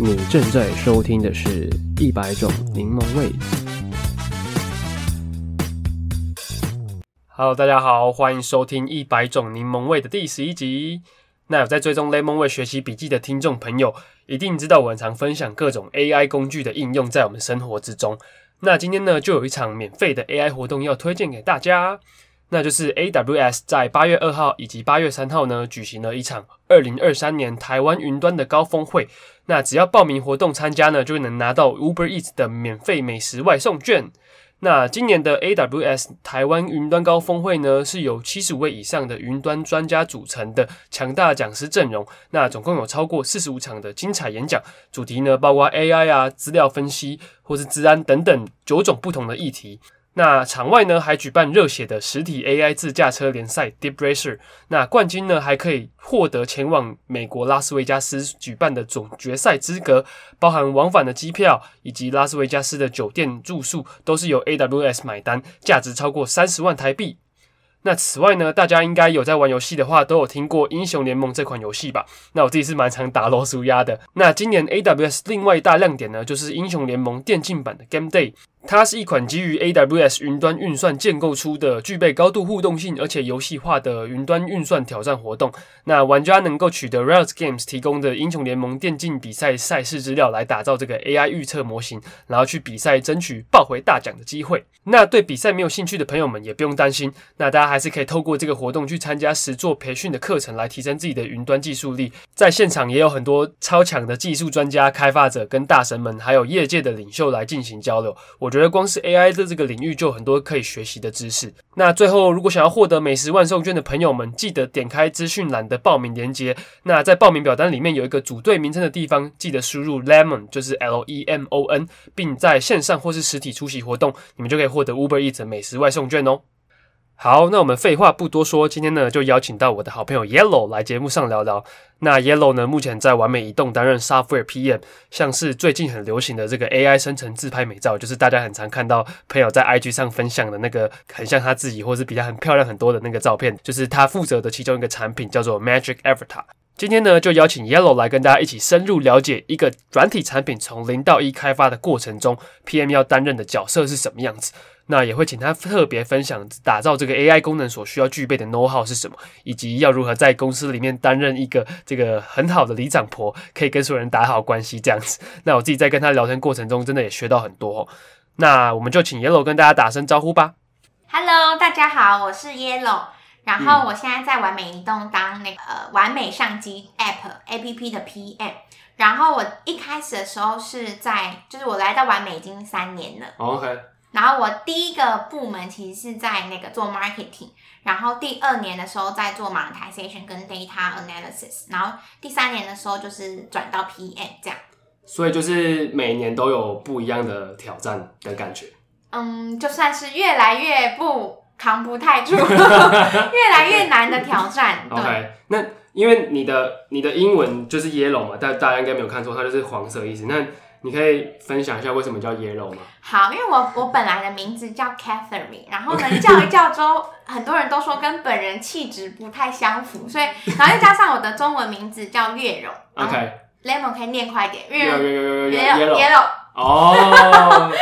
你正在收听的是一百种柠檬味。Hello，大家好，欢迎收听一百种柠檬味的第十一集。那有在追踪 Lemon 味学习笔记的听众朋友，一定知道我常分享各种 AI 工具的应用在我们生活之中。那今天呢，就有一场免费的 AI 活动要推荐给大家。那就是 AWS 在八月二号以及八月三号呢，举行了一场二零二三年台湾云端的高峰会。那只要报名活动参加呢，就能拿到 Uber Eats 的免费美食外送券。那今年的 AWS 台湾云端高峰会呢，是由七十五位以上的云端专家组成的强大讲师阵容。那总共有超过四十五场的精彩演讲，主题呢包括 AI 啊、资料分析或是治安等等九种不同的议题。那场外呢还举办热血的实体 AI 自驾车联赛 Deep Racer，那冠军呢还可以获得前往美国拉斯维加斯举办的总决赛资格，包含往返的机票以及拉斯维加斯的酒店住宿都是由 AWS 买单，价值超过三十万台币。那此外呢，大家应该有在玩游戏的话，都有听过英雄联盟这款游戏吧？那我自己是蛮常打罗苏鸭的。那今年 AWS 另外一大亮点呢，就是英雄联盟电竞版的 Game Day。它是一款基于 AWS 云端运算建构出的具备高度互动性而且游戏化的云端运算挑战活动。那玩家能够取得 Riot Games 提供的英雄联盟电竞比赛赛事资料来打造这个 AI 预测模型，然后去比赛争取抱回大奖的机会。那对比赛没有兴趣的朋友们也不用担心，那大家还还是可以透过这个活动去参加实作培训的课程来提升自己的云端技术力。在现场也有很多超强的技术专家、开发者跟大神们，还有业界的领袖来进行交流。我觉得光是 AI 的这个领域就有很多可以学习的知识。那最后，如果想要获得美食万送券的朋友们，记得点开资讯栏的报名链接。那在报名表单里面有一个组队名称的地方，记得输入 Lemon，就是 L E M O N，并在线上或是实体出席活动，你们就可以获得 Uber Eats 美食外送券哦。好，那我们废话不多说，今天呢就邀请到我的好朋友 Yellow 来节目上聊聊。那 Yellow 呢目前在完美移动担任 Software PM，像是最近很流行的这个 AI 生成自拍美照，就是大家很常看到朋友在 IG 上分享的那个很像他自己或是比较很漂亮很多的那个照片，就是他负责的其中一个产品叫做 Magic Avatar。今天呢就邀请 Yellow 来跟大家一起深入了解一个软体产品从零到一开发的过程中，PM 要担任的角色是什么样子。那也会请他特别分享打造这个 AI 功能所需要具备的 know-how 是什么，以及要如何在公司里面担任一个这个很好的里长婆，可以跟所有人打好关系这样子。那我自己在跟他聊天过程中，真的也学到很多哦。那我们就请 Yellow 跟大家打声招呼吧。Hello，大家好，我是 Yellow，然后我现在在完美移动当那个呃玩美相机 App APP 的 PM。然后我一开始的时候是在，就是我来到完美已经三年了。OK。然后我第一个部门其实是在那个做 marketing，然后第二年的时候在做 monetization 跟 data analysis，然后第三年的时候就是转到 PM 这样。所以就是每年都有不一样的挑战的感觉。嗯，就算是越来越不扛不太住，越来越难的挑战。对 OK，那因为你的你的英文就是 yellow 嘛，但大家应该没有看错，它就是黄色意思。那你可以分享一下为什么叫 Yellow 吗？好，因为我我本来的名字叫 Catherine，然后呢叫一叫之后，很多人都说跟本人气质不太相符，所以然后又加上我的中文名字叫月柔，OK，Lemon 可以念快一点，月柔月柔哦。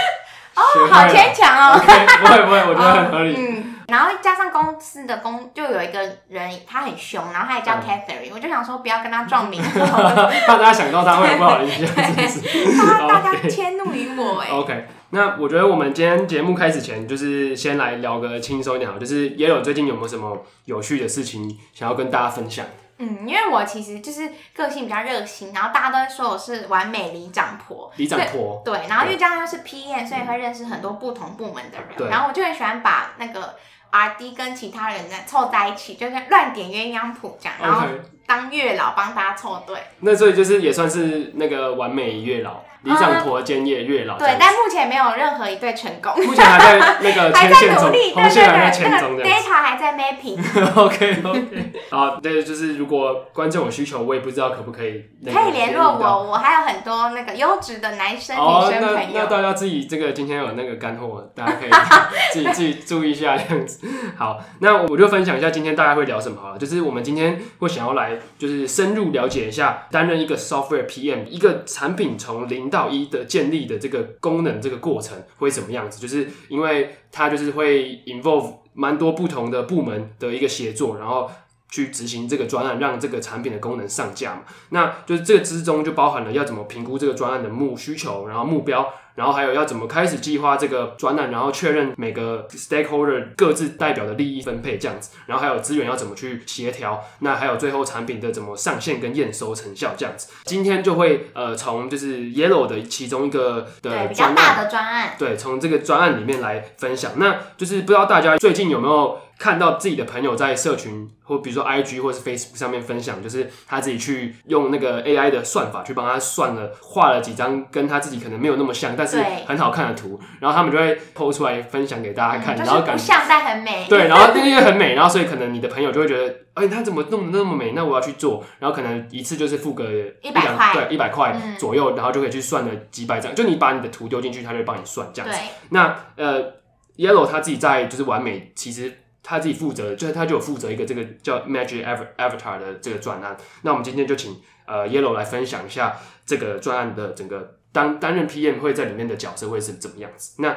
哦，好牵强哦，不会不会，我觉得很合理。嗯。然后加上公司的公，就有一个人，他很凶，然后他也叫 Catherine，、嗯、我就想说不要跟他撞名，怕大家想到他会不好意思，怕大家迁怒于我哎。OK，那我觉得我们今天节目开始前，就是先来聊个轻松一点好，就是 Yellow 最近有没有什么有趣的事情想要跟大家分享？嗯，因为我其实就是个性比较热心，然后大家都会说我是完美里长婆，里长婆。对，然后因为这样又是 PM，所以会认识很多不同部门的人，然后我就很喜欢把那个。R&D 跟其他人在凑在一起，就是乱点鸳鸯谱这样，然后当月老帮大家凑对。那所以就是也算是那个完美月老。理想陀兼业月老，对，但目前没有任何一对成功。目前还在那个 还在努力，对对对，那个 data 还在 mapping。OK OK，好，对，就是如果观众有需求，我也不知道可不可以。可以联络我，我还有很多那个优质的男生女生朋友。那大家自己这个今天有那个干货，大家可以 自己自己注意一下这样子。好，那我就分享一下今天大家会聊什么好了，就是我们今天会想要来就是深入了解一下，担任一个 software PM，一个产品从零到一的建立的这个功能这个过程会什么样子？就是因为它就是会 involve 蛮多不同的部门的一个协作，然后。去执行这个专案，让这个产品的功能上架嘛？那就是这之中就包含了要怎么评估这个专案的目需求，然后目标，然后还有要怎么开始计划这个专案，然后确认每个 stakeholder 各自代表的利益分配这样子，然后还有资源要怎么去协调，那还有最后产品的怎么上线跟验收成效这样子。今天就会呃从就是 Yellow 的其中一个的专案，对，比较大的专案，对，从这个专案里面来分享。那就是不知道大家最近有没有看到自己的朋友在社群或比如说 IG 或是 Facebook 上面分享，就是他自己去用那个 AI 的算法去帮他算了，画了几张跟他自己可能没有那么像，但是很好看的图，然后他们就会 po 出来分享给大家看，嗯、然后感觉像但很美，对，然后因为很美，然后所以可能你的朋友就会觉得，哎、欸，他怎么弄得那么美？那我要去做，然后可能一次就是付个一百块，对，一百块左右，然后就可以去算了几百张，就你把你的图丢进去，他就会帮你算这样子。对那呃，Yellow 他自己在就是完美，其实。他自己负责，就是他就有负责一个这个叫 Magic Avatar 的这个专案。那我们今天就请呃 Yellow 来分享一下这个专案的整个当担任 PM 会在里面的角色会是怎么样子。那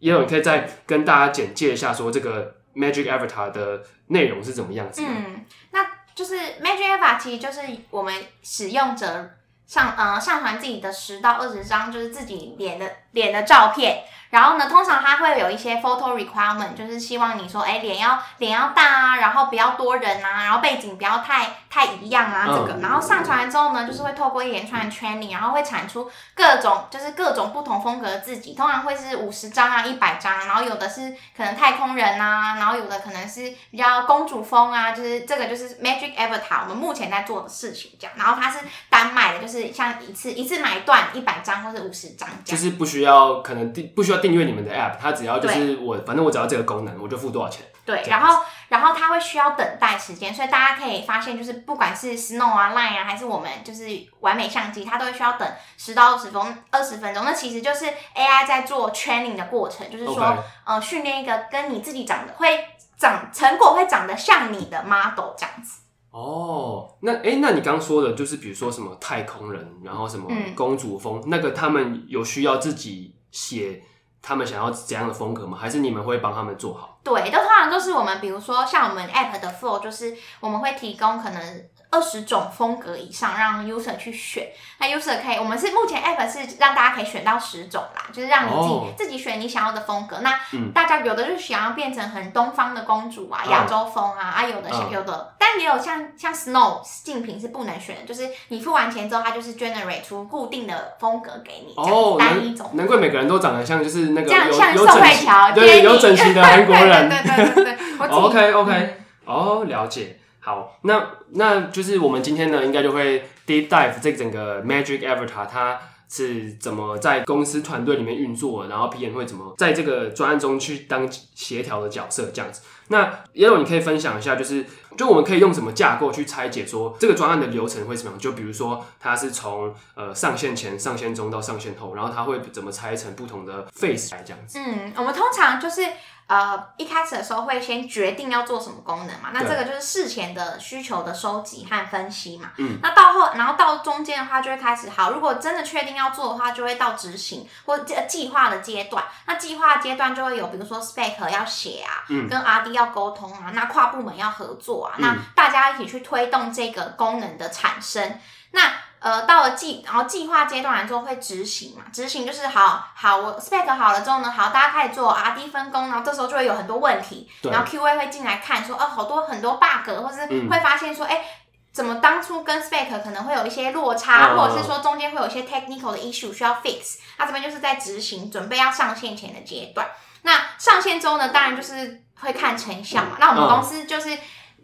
Yellow 你可以再跟大家简介一下，说这个 Magic Avatar 的内容是怎么样子？嗯，那就是 Magic Avatar 其实就是我们使用者上呃上传自己的十到二十张就是自己脸的脸的照片。然后呢，通常它会有一些 photo requirement，就是希望你说，哎，脸要脸要大啊，然后不要多人啊，然后背景不要太太一样啊，这个。然后上传完之后呢，就是会透过一连串的 training，然后会产出各种就是各种不同风格的自己，通常会是五十张啊、一百张，然后有的是可能太空人啊，然后有的可能是比较公主风啊，就是这个就是 Magic Avatar 我们目前在做的事情这样。然后它是单卖的，就是像一次一次买断一百张或者五十张这样。就是不需要可能订不需要。订阅你们的 app，它只要就是我，反正我只要这个功能，我就付多少钱。对，然后然后它会需要等待时间，所以大家可以发现，就是不管是 Snow 啊、Line 啊，还是我们就是完美相机，它都会需要等十到二十分二十分钟。那其实就是 AI 在做 training 的过程，就是说.呃训练一个跟你自己长得会长成果会长得像你的 model 这样子。哦，那哎，那你刚刚说的就是比如说什么太空人，然后什么公主风，嗯、那个他们有需要自己写？他们想要怎样的风格吗？还是你们会帮他们做好？对，都通常都是我们，比如说像我们 app 的 flow，就是我们会提供可能。二十种风格以上让 user 去选，那 user 可以，我们是目前 app 是让大家可以选到十种啦，就是让你自己、oh. 自己选你想要的风格。那大家有的就是想要变成很东方的公主啊，亚、oh. 洲风啊，啊有的是有的，oh. 但也有像像 Snow 竞品是不能选的，就是你付完钱之后，它就是 generate 出固定的风格给你，单一种。难怪每个人都长得像，就是那个这样有像宋慧乔，对，有整形的韩国人。对对对对对，OK OK，哦、oh, 了解。好，那那就是我们今天呢，应该就会 deep dive 这整个 Magic Avatar 它是怎么在公司团队里面运作，然后 PM 会怎么在这个专案中去当协调的角色这样子。那 Yo，你可以分享一下，就是就我们可以用什么架构去拆解说这个专案的流程会怎么样？就比如说它是从呃上线前、上线中到上线后，然后它会怎么拆成不同的 phase 来这样子。嗯，我们通常就是。呃，一开始的时候会先决定要做什么功能嘛，那这个就是事前的需求的收集和分析嘛。嗯，那到后，然后到中间的话就会开始，好，如果真的确定要做的话，就会到执行或计计划的阶段。那计划阶段就会有，比如说 spec 要写啊，嗯，跟 RD 要沟通啊，那跨部门要合作啊，嗯，那大家一起去推动这个功能的产生。那呃，到了计，然后计划阶段完之后会执行嘛？执行就是好好，我 spec 好了之后呢，好，大家开始做 RD 分工，然后这时候就会有很多问题，然后 QA 会进来看说，哦，好多很多 bug，或是会发现说，哎、嗯，怎么当初跟 spec 可能会有一些落差，嗯、或者是说中间会有一些 technical 的 issue 需要 fix，那这边就是在执行，准备要上线前的阶段。那上线之后呢，当然就是会看成效嘛。嗯、那我们公司就是。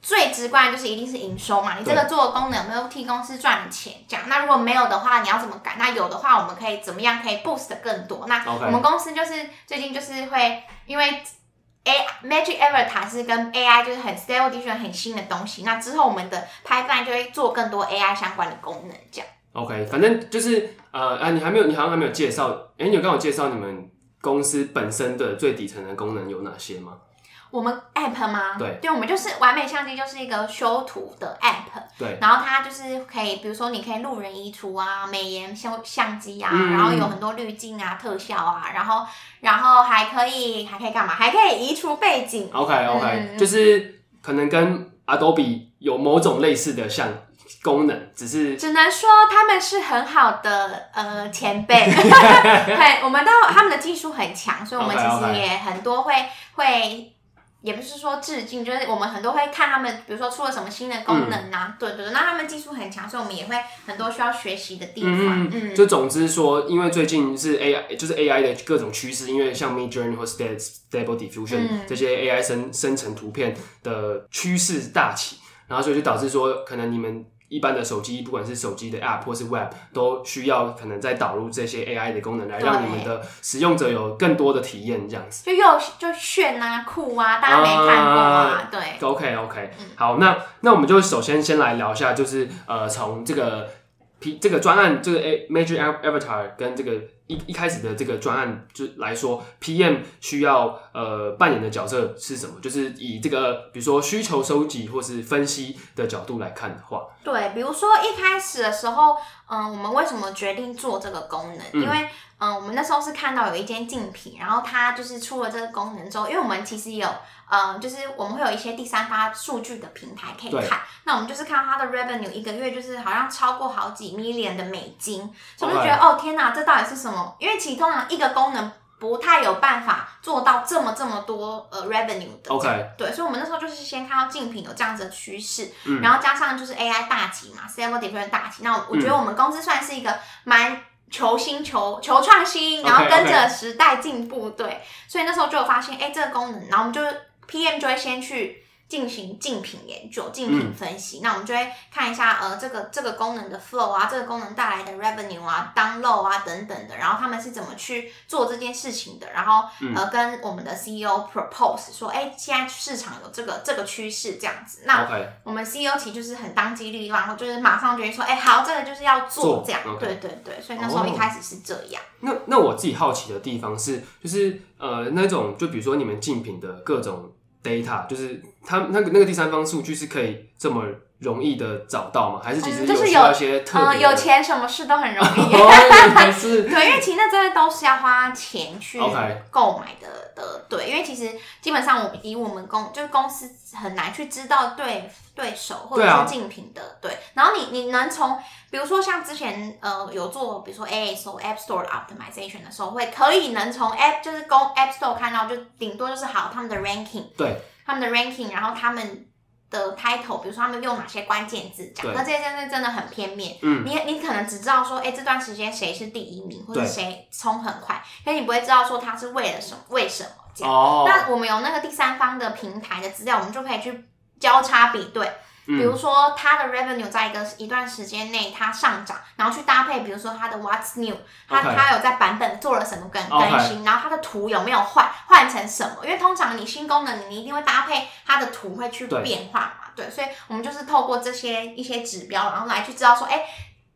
最直观的就是一定是营收嘛，你这个做的功能有没有替公司赚钱？这样，那如果没有的话，你要怎么改？那有的话，我们可以怎么样可以 boost 更多？那我们公司就是最近就是会因为 A Magic Avatar 是跟 AI 就是很 stable diffusion 很新的东西，那之后我们的 pipeline 就会做更多 AI 相关的功能。这样。OK，反正就是呃啊，你还没有，你好像还没有介绍，哎、欸，你有跟我介绍你们公司本身的最底层的功能有哪些吗？我们 app 吗？对，对，我们就是完美相机，就是一个修图的 app。对，然后它就是可以，比如说你可以路人移除啊，美颜修相机啊，嗯、然后有很多滤镜啊、特效啊，然后然后还可以还可以干嘛？还可以移除背景。OK OK，、嗯、就是可能跟 Adobe 有某种类似的像功能，只是只能说他们是很好的呃前辈，对，我们都他们的技术很强，所以我们其实也很多会.会。也不是说致敬，就是我们很多会看他们，比如说出了什么新的功能啊，嗯、对，对对，那他们技术很强，所以我们也会很多需要学习的地方。嗯，嗯就总之说，因为最近是 AI，就是 AI 的各种趋势，因为像 Midjourney 或 Stable Diffusion、嗯、这些 AI 生生成图片的趋势大起，然后所以就导致说，可能你们。一般的手机，不管是手机的 App 或是 Web，都需要可能再导入这些 AI 的功能，来让你们的使用者有更多的体验，这样子。就又就炫啊酷啊，大家没看过啊，对。OK OK，、嗯、好，那那我们就首先先来聊一下，就是呃，从这个 P 这个专案，这个 A Major Avatar 跟这个。一一开始的这个专案就来说，PM 需要呃扮演的角色是什么？就是以这个比如说需求收集或是分析的角度来看的话，对，比如说一开始的时候，嗯、呃，我们为什么决定做这个功能？嗯、因为嗯、呃，我们那时候是看到有一间竞品，然后它就是出了这个功能之后，因为我们其实有。呃，就是我们会有一些第三方数据的平台可以看，那我们就是看到它的 revenue 一个月就是好像超过好几 million 的美金，所以我就觉得.哦天哪，这到底是什么？因为其实通常一个功能不太有办法做到这么这么多呃 revenue 的，OK，对，所以我们那时候就是先看到竞品有这样子的趋势，嗯、然后加上就是 AI 大起嘛，Stable Diffusion 大起，那我觉得我们公司算是一个蛮求新求求创新，然后跟着时代进步，对，所以那时候就有发现，哎，这个功能，然后我们就。PM 就会先去进行竞品研究、竞品分析，嗯、那我们就会看一下，呃，这个这个功能的 flow 啊，这个功能带来的 revenue 啊、download 啊等等的，然后他们是怎么去做这件事情的，然后、嗯、呃跟我们的 CEO propose 说，哎，现在市场有这个这个趋势这样子，那我们 CEO 其实就是很当机立断，然后就是马上决定说，哎，好，这个就是要做这样，做对对对，所以那时候一开始是这样。哦、那那我自己好奇的地方是，就是呃那种就比如说你们竞品的各种。Data 就是他那个那个第三方数据是可以这么容易的找到吗？还是其实有需要一些特有，有钱什么事都很容易。是 对，因为其实那真的都是要花钱去购买的的。对，因为其实基本上我们以我们公就是公司很难去知道对对手或者是竞品的对。然后你你能从比如说像之前呃有做比如说 ASO App Store Optimization 的时候，会可以能从 App 就是公 App Store 看到，就顶多就是好他们的 ranking，对，他们的 ranking，然后他们。的 title，比如说他们用哪些关键字讲，那这些真的真的很片面。嗯，你你可能只知道说，哎、欸，这段时间谁是第一名，或者谁冲很快，可是你不会知道说他是为了什么，为什么这样。哦。那我们有那个第三方的平台的资料，我们就可以去交叉比对。比如说它的 revenue 在一个一段时间内它上涨，然后去搭配，比如说它的 What's New，它它.有在版本做了什么更更新.然后它的图有没有换换成什么？因为通常你新功能你一定会搭配它的图会去变化嘛，对，对，所以我们就是透过这些一些指标，然后来去知道说，哎，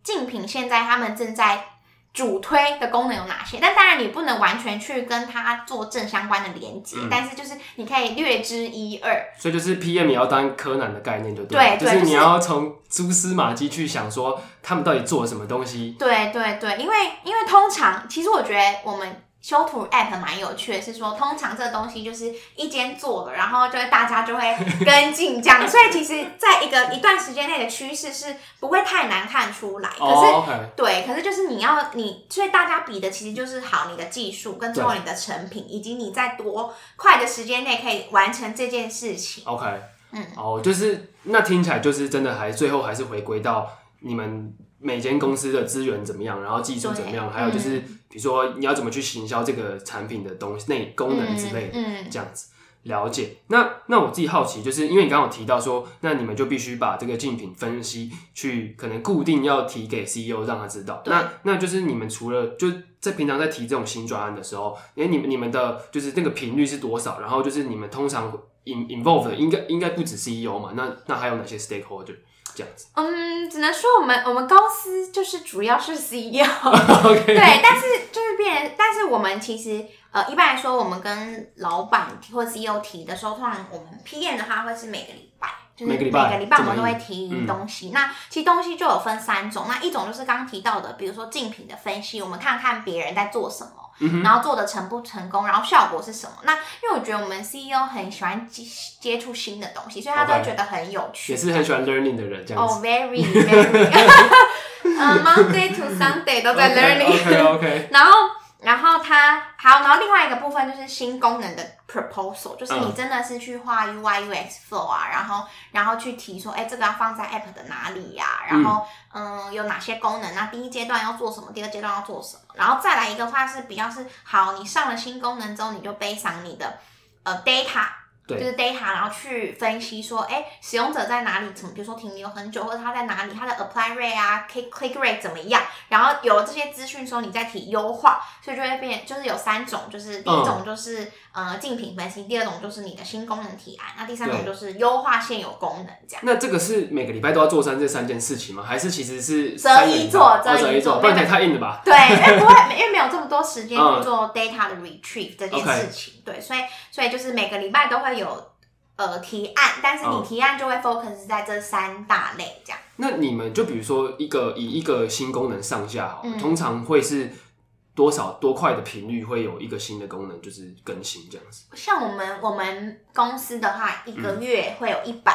竞品现在他们正在。主推的功能有哪些？但当然你不能完全去跟它做正相关的连接，嗯、但是就是你可以略知一二。所以就是 PM 也要当柯南的概念就对，对，就是你要从蛛丝马迹去想说他们到底做了什么东西。对对对，因为因为通常其实我觉得我们。修图 app 蛮有趣的，是说通常这个东西就是一间做了，然后就会大家就会 跟进这样，所以其实在一个一段时间内的趋势是不会太难看出来。可是、oh. 对，可是就是你要你，所以大家比的其实就是好你的技术跟最后你的成品，以及你在多快的时间内可以完成这件事情。OK，嗯，哦，就是那听起来就是真的还最后还是回归到你们。每间公司的资源怎么样，然后技术怎么样，对还有就是，嗯、比如说你要怎么去行销这个产品的东西、内功能之类的，这样子了解。那那我自己好奇，就是因为你刚刚有提到说，那你们就必须把这个竞品分析去可能固定要提给 CEO 让他知道。那那就是你们除了就在平常在提这种新专案的时候，因为你们你们的就是那个频率是多少？然后就是你们通常 in involve 的应该应该不止 CEO 嘛？那那还有哪些 stakeholder？这样子，嗯，只能说我们我们公司就是主要是 CEO，Okay. 对，但是就是变，但是我们其实呃，一般来说，我们跟老板或 CEO 提的时候，通常我们 PM 的话会是每个礼拜，就是每个礼拜我们都会提东西。嗯、那其实东西就有分三种，那一种就是刚刚提到的，比如说竞品的分析，我们看看别人在做什么。然后做的成不成功，然后效果是什么？那因为我觉得我们 CEO 很喜欢接接触新的东西，所以他都会觉得很有趣。Okay. 也是很喜欢 learning 的人，这样子。哦、oh,，very very，嗯、uh,，Monday to Sunday 都在 learning。OK OK, okay. 然后。然后它好，然后另外一个部分就是新功能的 proposal，就是你真的是去画 UI UX flow 啊，然后然后去提说，哎，这个要放在 app 的哪里呀、啊？然后嗯，嗯，有哪些功能？那第一阶段要做什么？第二阶段要做什么？然后再来一个话是比较是好，你上了新功能之后，你就背上你的呃 data。就是 data，然后去分析说，哎，使用者在哪里？怎么，比如说停留很久，或者他在哪里？他的 apply rate 啊，click click rate 怎么样？然后有了这些资讯之后，你再提优化，所以就会变，就是有三种，就是第一种就是、嗯、呃竞品分析，第二种就是你的新功能提案，那第三种就是优化现有功能这样。那这个是每个礼拜都要做三这三件事情吗？还是其实是择一做，择一做，不然太太硬了吧？对，因为不会，因为没有这么多时间去做 data 的 retrieve 这件事情，嗯、对，所以所以就是每个礼拜都会有。呃，提案，但是你提案就会 focus 在这三大类这样。嗯、那你们就比如说一个以一个新功能上下好，嗯，通常会是多少多快的频率会有一个新的功能就是更新这样子？像我们我们公司的话，一个月会有一版。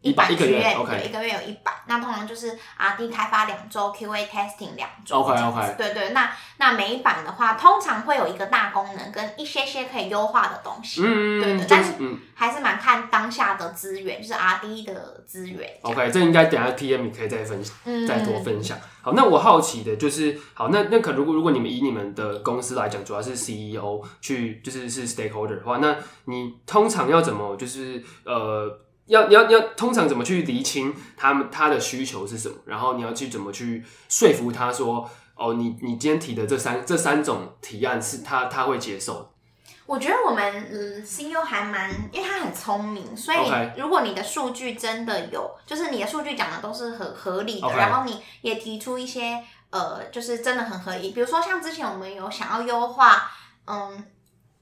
嗯一百一个月，OK，对，一个月有一百。那通常就是 R&D 开发两周，QA testing 两周，OK OK。对对，那那每一版的话，通常会有一个大功能跟一些些可以优化的东西，嗯对对。但是还是蛮看当下的资源，就是 R&D 的资源。OK，这应该等下 TM 你可以再分享，嗯，再多分享。好，那我好奇的就是，好，那那可如果如果你们以你们的公司来讲，主要是 CEO 去就是是 stakeholder 的话，那你通常要怎么就是呃？要要要，通常怎么去厘清他们他的需求是什么？然后你要去怎么去说服他说，哦，你你今天提的这三这三种提案是他他会接受。我觉得我们嗯 CEO 还蛮，因为他很聪明，所以如果你的数据真的有，就是你的数据讲的都是很合理的.然后你也提出一些呃，就是真的很合理，比如说像之前我们有想要优化，嗯。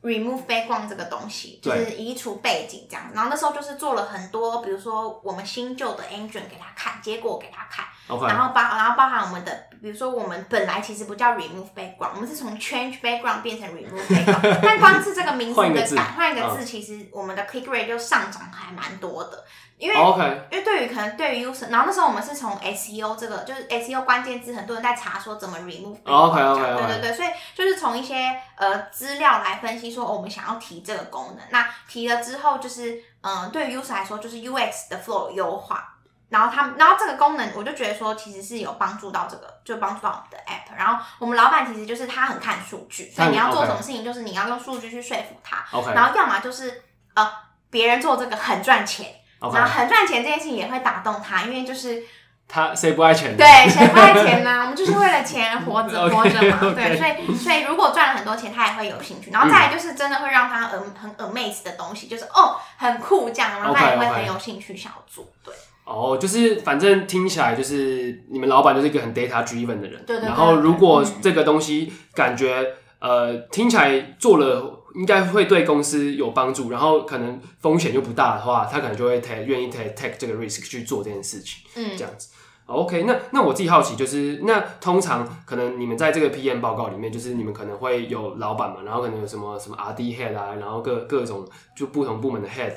Remove background 这个东西就是移除背景这样子，然后那时候就是做了很多，比如说我们新旧的 engine 给他看，结果给他看，okay. 然后包然后包含我们的，比如说我们本来其实不叫 remove background，我们是从 change background 变成 remove background，但光是这个名字的改换一个字，其实我们的 click rate 就上涨还蛮多的。因为，oh. 因为对于可能对于 user，然后那时候我们是从 SEO 这个就是 SEO 关键字，很多人在查说怎么 remove。Oh, OK OK OK。对对对，所以就是从一些呃资料来分析说，哦，我们想要提这个功能，那提了之后就是嗯、呃，对于 user 来说就是 UX 的 flow 优化，然后他们，然后这个功能我就觉得说其实是有帮助到这个，就帮助到我们的 app。然后我们老板其实就是他很看数据，所以你要做什么事情，就是你要用数据去说服他。OK。然后要么就是呃别人做这个很赚钱。然后很赚钱这件事情也会打动他，因为就是他谁不爱钱？对，谁不爱钱呢？我们就是为了钱活着 活着嘛。Okay, okay. 对，所以所以如果赚了很多钱，他也会有兴趣。然后再来就是真的会让他很很 amaze 的东西，就是哦很酷这样，然后他也会很有兴趣想要做。对。哦，就是反正听起来就是你们老板就是一个很 data driven 的人。对对，对。然后如果这个东西感觉、嗯、呃听起来做了。应该会对公司有帮助，然后可能风险又不大的话，他可能就会 take 愿意 take take 这个 risk 去做这件事情。嗯，这样子。OK，那那我自己好奇就是，那通常可能你们在这个 PM 报告里面，就是你们可能会有老板嘛，然后可能有什么什么 RD head 啊，然后各各种就不同部门的 head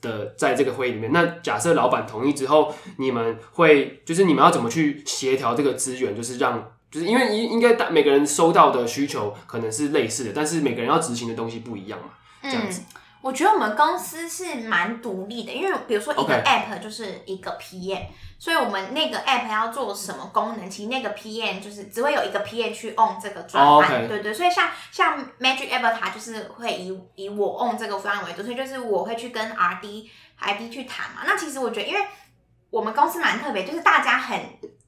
的在这个会议里面。那假设老板同意之后，你们会就是你们要怎么去协调这个资源，就是让。就是因为应应该大每个人收到的需求可能是类似的，但是每个人要执行的东西不一样嘛，这样子。嗯，我觉得我们公司是蛮独立的，因为比如说一个 app 就是一个 PM，Okay. 所以我们那个 app 要做什么功能，其实那个 PM 就是只会有一个 PM 去 on 这个专案，oh. 对对。所以像像 Magic Avatar 就是会以以我 on 这个专案为主，所以就是我会去跟 RD ID 去谈嘛。那其实我觉得，因为我们公司蛮特别，就是大家很。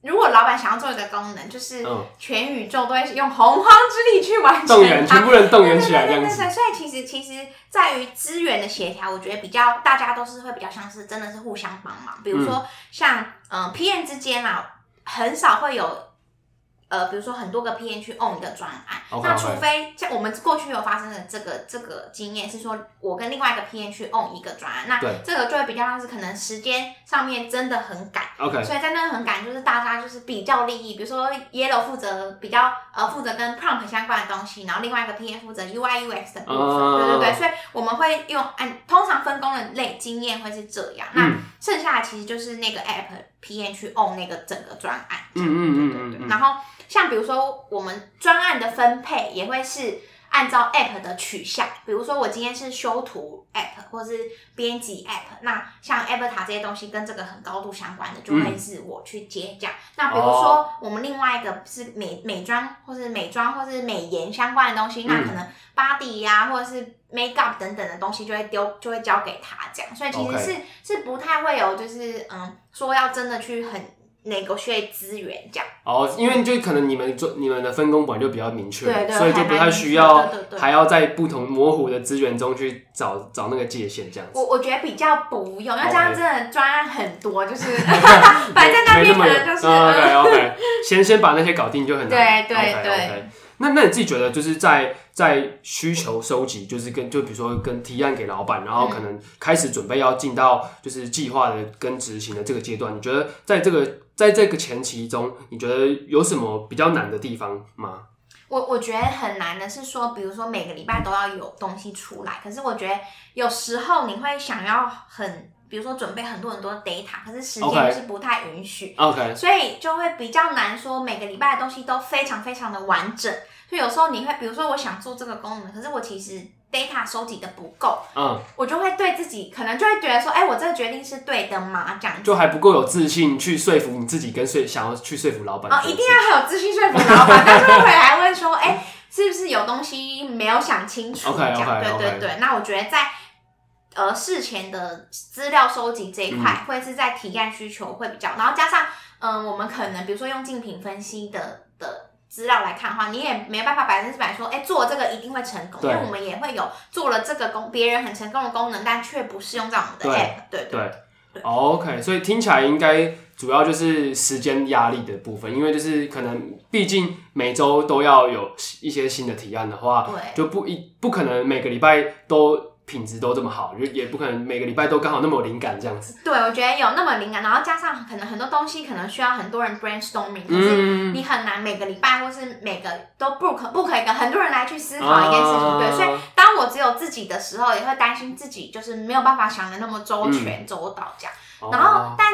如果老板想要做一个功能，就是全宇宙都会用洪荒之力去完成，动员全部人动员起来这样子。对对对，所以其实其实在于资源的协调，我觉得比较大家都是会比较像是真的是互相帮忙。比如说像嗯、呃、PM 之间啊，很少会有。呃，比如说很多个 PM 去 own 一个专案，okay, 那除非像我们过去有发生的这个这个经验是说，我跟另外一个 PM 去 own 一个专案，那这个就会比较像是可能时间上面真的很赶，OK，所以在那个很赶，就是大家就是比较利益，比如说 Yellow 负责比较呃负责跟 Prompt 相关的东西，然后另外一个 PM 负责 UI UX 的部分，uh, 对对对，所以我们会用按通常分工的类经验会是这样，嗯、那剩下的其实就是那个 App PM 去 own 那个整个专案，嗯嗯嗯对对对，然后。像比如说，我们专案的分配也会是按照 App 的取向，比如说我今天是修图 App 或是编辑 App，那像 Avatar 这些东西跟这个很高度相关的，就会是我去接这样。那比如说我们另外一个是美美妆或是美妆或是美颜相关的东西，那可能 Body 呀、啊、或者是 Makeup 等等的东西就会丢就会交给他这样。所以其实是、okay. 是不太会有就是嗯说要真的去很。哪个需要资源这样？哦，因为就可能你们做你们的分工本来就比较明确，对对，所以就不太需要对对对对，还要在不同模糊的资源中去找找那个界限这样子。我我觉得比较不用，因为这样真的专案很多，就是 摆在那边可能就是。OK OK，先先把那些搞定就很难。对对对。Okay, okay. 那那你自己觉得就是在在需求收集，就是跟就比如说跟提案给老板，然后可能开始准备要进到就是计划的跟执行的这个阶段，你觉得在这个在这个前期中，你觉得有什么比较难的地方吗？我我觉得很难的是说，比如说每个礼拜都要有东西出来，可是我觉得有时候你会想要很。比如说准备很多很多 data，可是时间就是不太允许，OK，所以就会比较难说每个礼拜的东西都非常非常的完整。所以有时候你会，比如说我想做这个功能，可是我其实 data 收集的不够，嗯，我就会对自己可能就会觉得说，哎、欸，我这个决定是对的吗？这样就还不够有自信去说服你自己，跟说想要去说服老板。哦，一定要很有自信说服老板，但是会回来问说，哎、欸，是不是有东西没有想清楚？OK OK OK，对对对。那我觉得在。呃，事前的资料收集这一块、嗯，会是在提案需求会比较，然后加上，嗯、呃，我们可能比如说用竞品分析的的资料来看的话，你也没办法百分之百说，哎、欸，做这个一定会成功，因为我们也会有做了这个功，别人很成功的功能，但却不适用在我们的 app，对对对，对。OK，所以听起来应该主要就是时间压力的部分，因为就是可能毕竟每周都要有一些新的提案的话，对，就不一不可能每个礼拜都。品质都这么好，就也不可能每个礼拜都刚好那么有灵感这样子。对，我觉得有那么灵感，然后加上可能很多东西可能需要很多人 brainstorming，可是你很难每个礼拜或是每个都不可不可以跟很多人来去思考一件事情。啊、对，所以当我只有自己的时候，也会担心自己就是没有办法想的那么周全周到这样。然后，但。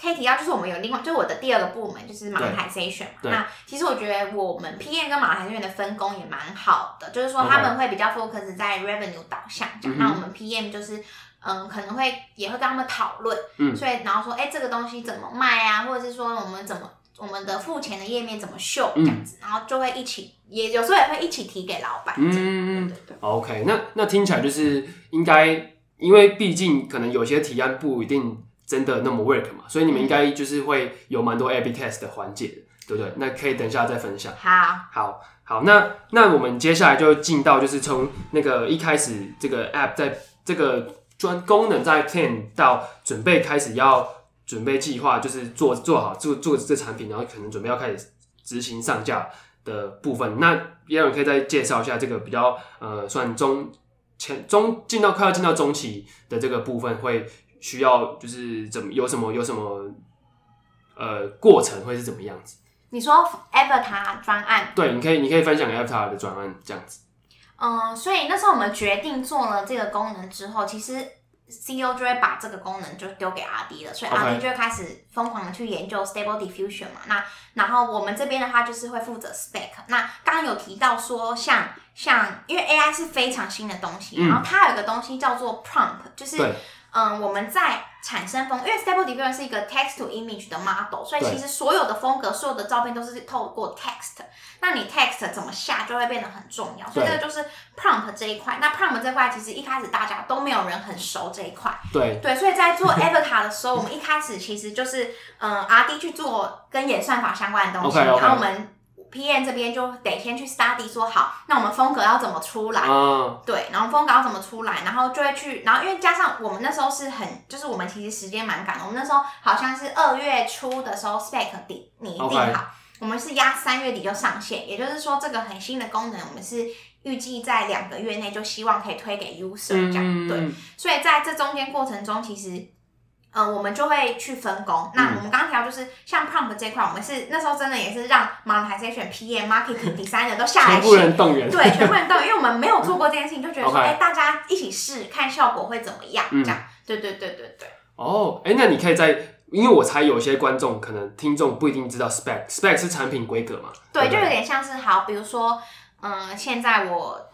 可以提到，就是我们有另外，就是我的第二个部门，就是 monetization。那其实我觉得我们 PM 跟 monetization 的分工也蛮好的，就是说他们会比较 focus 在 revenue 导向这样，那.我们 PM 就是嗯，可能会也会跟他们讨论，嗯，所以然后说，哎、欸，这个东西怎么卖啊，或者是说我们怎么我们的付钱的页面怎么秀这样子，嗯、然后就会一起，也有时候也会一起提给老板。嗯，嗯对对。OK，那那听起来就是应该，因为毕竟可能有些提案不一定。真的那么 work 嘛？所以你们应该就是会有蛮多 A/B test 的环节的，对不对？那可以等一下再分享。好，好，好。那那我们接下来就进到就是从那个一开始这个 app 在这个专功能在 plan 到准备开始要准备计划，就是做做好做做这产品，然后可能准备要开始执行上架的部分。那也有可以再介绍一下这个比较呃算中前中进到快要进到中期的这个部分会。需要就是怎么有什么有什么呃过程会是怎么样子？你说 Avatar 专案？对，你可以你可以分享 Avatar 的专案这样子。嗯，所以那时候我们决定做了这个功能之后，其实 CEO 就会把这个功能就丢给 RD 了，所以 RD 就会开始疯狂的去研究 Stable Diffusion 嘛。那然后我们这边的话就是会负责 Spec。那刚刚有提到说像像因为 AI 是非常新的东西，嗯、然后它有个东西叫做 Prompt，就是。嗯，我们在产生风，因为 Stable Diffusion 是一个 text to image 的 model，所以其实所有的风格、所有的照片都是透过 text。那你 text 怎么下就会变得很重要，所以这个就是 prompt 这一块。那 prompt 这块其实一开始大家都没有人很熟这一块。对对，所以在做 Avatar 的时候，我们一开始其实就是嗯，RD 去做跟演算法相关的东西，okay, okay. 然后我们。PM 这边就得先去 study 说好，那我们风格要怎么出来？嗯，对，然后风格要怎么出来，然后就会去，然后因为加上我们那时候是很，就是我们其实时间蛮赶的，我们那时候好像是二月初的时候 spec 定你定好.我们是压三月底就上线，也就是说这个很新的功能，我们是预计在两个月内就希望可以推给 user 这样，嗯、对。所以在这中间过程中，其实。嗯、呃，我们就会去分工。那我们刚刚提到就是像 prompt 这块，我们是那时候真的也是让 monetization、PM、marketing、designer 都下来全部人动员，对，全部人动员，因为我们没有做过这件事情，就觉得说，哎 Okay.、欸，大家一起试，看效果会怎么样，嗯、这样。对对对对对。哦，哎，那你可以在，因为我猜有些观众可能听众不一定知道 spec，spec 是产品规格嘛？对，就有点像是好，比如说，嗯、呃，现在我。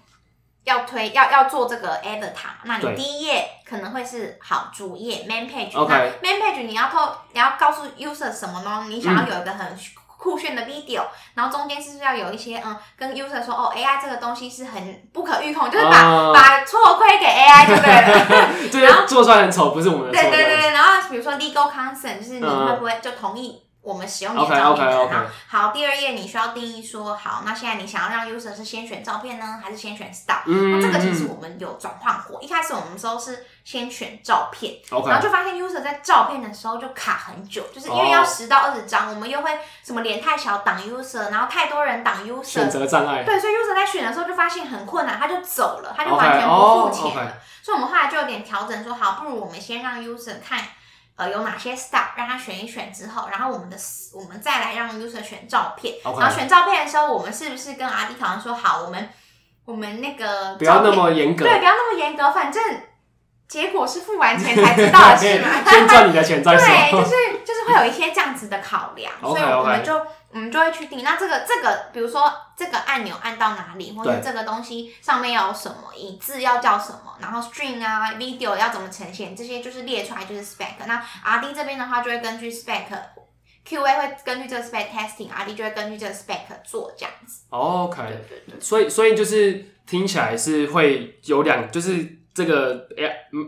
要推要要做这个 avatar，那你第一页可能会是好主页 main page，Okay. 那 main page 你要透你要告诉 user 什么呢？你想要有一个很酷炫的 video，、嗯、然后中间是不是要有一些嗯跟 user 说哦 AI 这个东西是很不可预控，就是把、uh, 把错归给 AI 就对了，然后做出来很丑不是我们的错。对对对对，然后比如说 legal consent 就是你会不会就同意？我们使用你的照片 okay, okay. 好，第二页你需要定义说，好，那现在你想要让 user 是先选照片呢，还是先选 style？嗯，那这个其实我们有转换过，一开始我们说是先选照片.然后就发现 user 在照片的时候就卡很久，就是因为要十到二十张，oh. 我们又会什么脸太小挡 user，然后太多人挡 user，选择障碍。对，所以 user 在选的时候就发现很困难，他就走了，他就完全不付钱了。Okay. Oh, okay. 所以我们后来就有点调整，说好，不如我们先让 user 看。呃，有哪些 stop，让他选一选之后，然后我们的我们再来让 user 选照片。Okay. 然后选照片的时候，我们是不是跟阿弟讨论说好，我们我们那个不要那么严格，对，不要那么严格，反正结果是付完钱才知道的 事嘛。先赚你的钱再说。对，就是就是会有一些这样子的考量所以我们就。我们就会去定，那这个这个，比如说这个按钮按到哪里，或者这个东西上面要有什么，以字要叫什么，然后 string 啊，video 要怎么呈现，这些就是列出来就是 spec。那 RD 这边的话就会根据 spec，QA 会根据这个 spec testing，RD 就会根据这个 spec 做这样子。OK，对对对。所以所以就是听起来是会有两，就是这个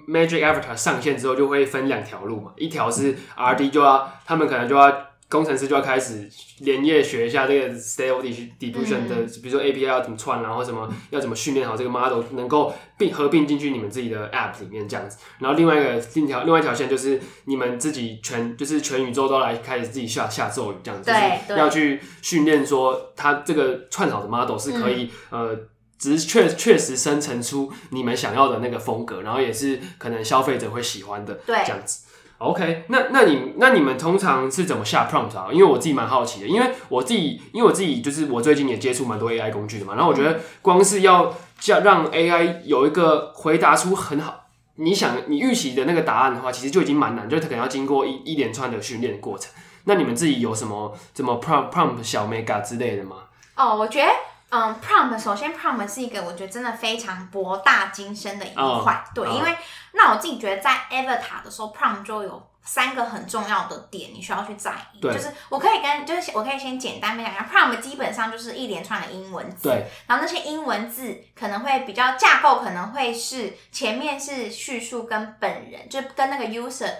Magic Avatar 上线之后就会分两条路嘛，一条是 RD 就要他们可能就要。工程师就要开始连夜学一下这个 Stable Diffusion 的，嗯、比如说 API 要怎么串，然后什么要怎么训练好这个 model 能够并合并进去你们自己的 app 里面这样子。然后另外一个另一条另外一条线就是你们自己全就是全宇宙都来开始自己下下咒语这样子，就是要去训练说它这个串好的 model 是可以、嗯、呃，只是确确实生成出你们想要的那个风格，然后也是可能消费者会喜欢的对这样子。OK，那那你那你们通常是怎么下 prompt 啊？因为我自己蛮好奇的，因为我自己因为我自己就是我最近也接触蛮多 AI 工具的嘛，然后我觉得光是要叫让 AI 有一个回答出很好你想你预期的那个答案的话，其实就已经蛮难，就它可能要经过一一连串的训练过程。那你们自己有什么什么 prompt prompt 小 mega 之类的吗？哦，我觉得。嗯，prompt 首先 prompt 是一个我觉得真的非常博大精深的一块，oh, 对，oh. 因为那我自己觉得在 Avatar 的时候，prompt 就有三个很重要的点你需要去在意，就是我可以跟就是我可以先简单分享一下，prompt 基本上就是一连串的英文字，对，然后那些英文字可能会比较架构，可能会是前面是叙述跟本人，就跟那个 user。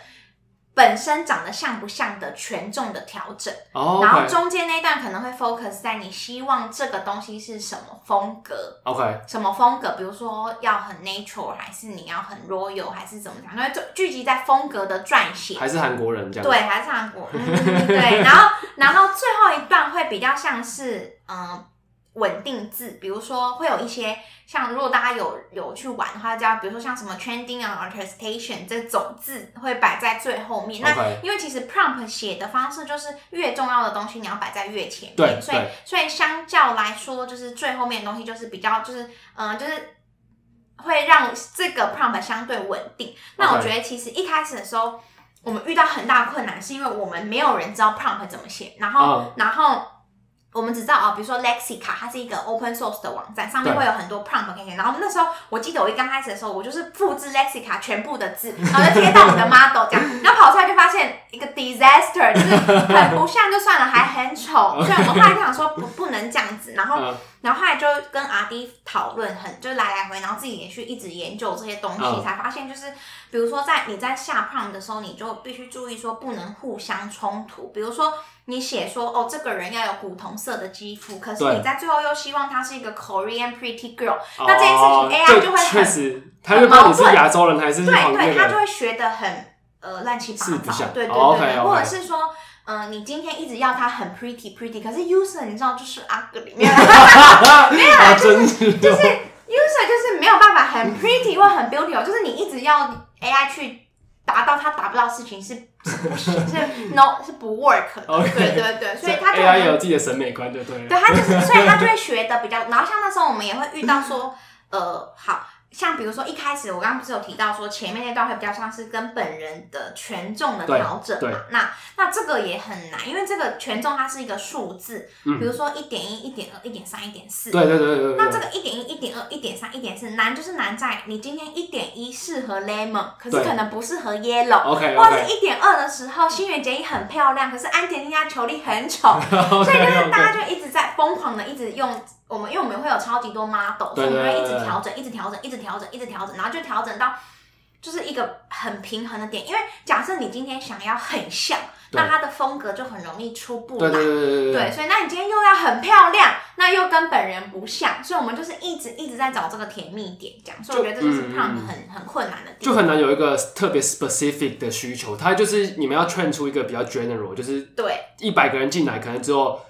本身长得像不像的权重的调整，oh. 然后中间那一段可能会 focus 在你希望这个东西是什么风格，OK，什么风格，比如说要很 natural，还是你要很 royal，还是怎么讲？因为就聚集在风格的撰写，还是韩国人这样，对，还是韩国，嗯，对，然后然后最后一段会比较像是嗯。稳定字，比如说会有一些像，如果大家有有去玩的话，叫比如说像什么 trending 啊、attestation 这种字会摆在最后面。那因为其实 prompt 写的方式就是越重要的东西你要摆在越前面，所以所以相较来说，就是最后面的东西就是比较就是嗯、呃、就是会让这个 prompt 相对稳定。那我觉得其实一开始的时候，我们遇到很大困难，是因为我们没有人知道 prompt 怎么写，然后、uh. 然后。我们只知道啊，比如说 Lexica，它是一个 open source 的网站，上面会有很多 prompt 可以填。然后那时候，我记得我一刚开始的时候，我就是复制 Lexica 全部的字，然后就贴到我的 model 这样，然后跑出来就发现一个 disaster，就是很不像就算了，还很丑。所以我们后来就想说不不能这样子，然后然后后来就跟阿弟讨论，很就是来来回，然后自己也去一直研究这些东西，才发现就是比如说在你在下 prompt 的时候，你就必须注意说不能互相冲突，比如说。你写说哦，这个人要有古铜色的肌肤，可是你在最后又希望他是一个 Korean pretty girl，对那这件事情 AI 就会很确实，他就不知道你是亚洲人还是对对，他就会学的很呃乱七八糟，对对对，或者是说呃，你今天一直要它很 pretty pretty，可是 user 你知道就是 ugly，没有啦，没有啦，就是。就是 user 就是没有办法很 pretty 或很 beautiful，就是你一直要 AI 去达到它达不到事情是是不行，是 no 是不 work 的，okay, 对对对，所以它就 AI 有自己的审美观，对对，对，它就是所以它就会学的比较，然后像那时候我们也会遇到说，呃，好。像比如说一开始我刚刚不是有提到说前面那段会比较像是跟本人的权重的调整嘛？那那这个也很难，因为这个权重它是一个数字，嗯、比如说一点一、一点二、一点三、一点四。对对对对，对。那这个一点一、一点二、一点三、一点四难就是难在你今天一点一适合 lemon，可是可能不适合 yellow。OK。或者一点二的时候，新垣结衣很漂亮，可是安洁莉娜裘莉很丑，所以就是大家就一直在疯狂的一直用。我们因为我们会有超级多 model，所以我们会一直调整，一直调整，一直调整，一直调整，然后就调整到就是一个很平衡的点。因为假设你今天想要很像，那它的风格就很容易出不来。对，对，对，对，对，对，所以那你今天又要很漂亮，那又跟本人不像，所以我们就是一直一直在找这个甜蜜点，这样。所以我觉得这就是 prompt 很、嗯、很困难的点。就很难有一个特别 specific 的需求，它就是你们要 train 出一个比较 general，就是对一百个人进来可能只有。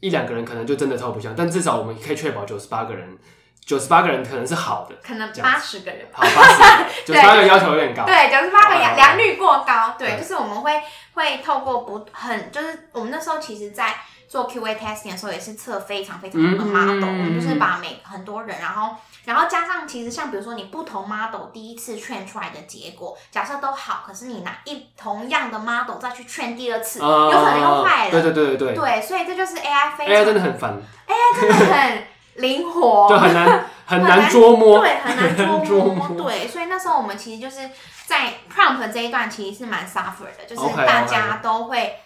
一两个人可能就真的超不像，但至少我们可以确保九十八个人，九十八个人可能是好的，可能八十个人，好八十，九十八个要求有点高，对，九十八个良良率过高，对，就是我们会会透过不很，就是我们那时候其实，在。做 QA testing 的时候也是测非常非常多的 model，就是把每很多人，然后然后加上其实像比如说你不同 model 第一次 train 出来的结果，假设都好，可是你拿一同样的 model 再去 train 第二次，有可能又坏了。对对对对对。对，所以这就是 AI 非常 AI 真的很烦，AI 真的很 灵活，就很难很难捉摸，对，很难捉 摸，对，所以那时候我们其实就是在 prompt 这一段其实是蛮 suffer 的，就是大家都会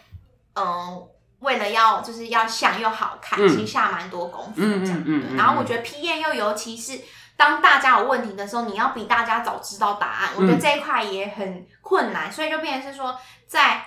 嗯。为了要就是要像又好看，其实下蛮多功夫这样。嗯嗯嗯、然后我觉得 PM 又尤其是当大家有问题的时候，你要比大家早知道答案，我觉得这一块也很困难。所以就变成是说在。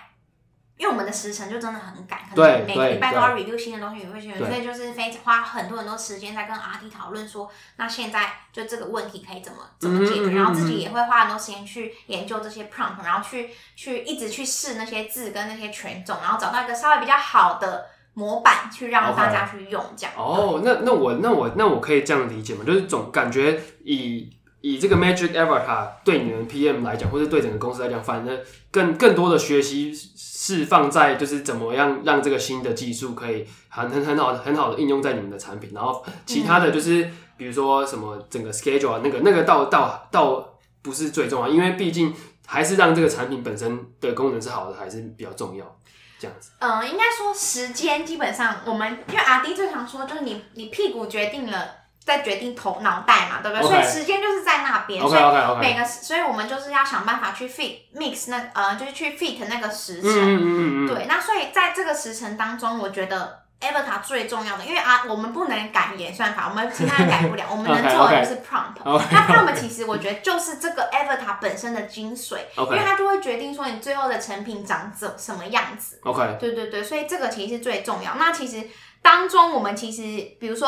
因为我们的时程就真的很赶，可能每个礼拜都要 review 新的东西，也会新的，所以就是非常花很多很多时间在跟 RD 讨论说，那现在就这个问题可以怎么怎么解决，嗯、然后自己也会花很多时间去研究这些 prompt，然后去去一直去试那些字跟那些权重，然后找到一个稍微比较好的模板去让大家去用这样。哦，那那我那我那我可以这样理解吗？就是总感觉以。以这个 Magic Avatar 对你们 PM 来讲，或者对整个公司来讲，反正更更多的学习是放在就是怎么样让这个新的技术可以很很很好的很好的应用在你们的产品，然后其他的就是比如说什么整个 schedule 啊那个那个倒倒倒不是最重要，因为毕竟还是让这个产品本身的功能是好的还是比较重要。这样子，嗯，应该说时间基本上我们因为阿迪最常说就是你你屁股决定了。在决定头脑袋嘛，对不对？Okay. 所以时间就是在那边，okay, okay. 所以每个，所以我们就是要想办法去 fit mix 那呃，就是去 fit 那个时辰。嗯嗯嗯。对，那所以在这个时辰当中，我觉得 Avatar 最重要的，因为啊，我们不能改演算法，我们其他人改不了，我们能做的就是 prompt。那 prompt 其实我觉得就是这个 Avatar 本身的精髓.因为它就会决定说你最后的成品长怎什么样子。OK。对对对，所以这个其实是最重要。那其实当中我们其实比如说。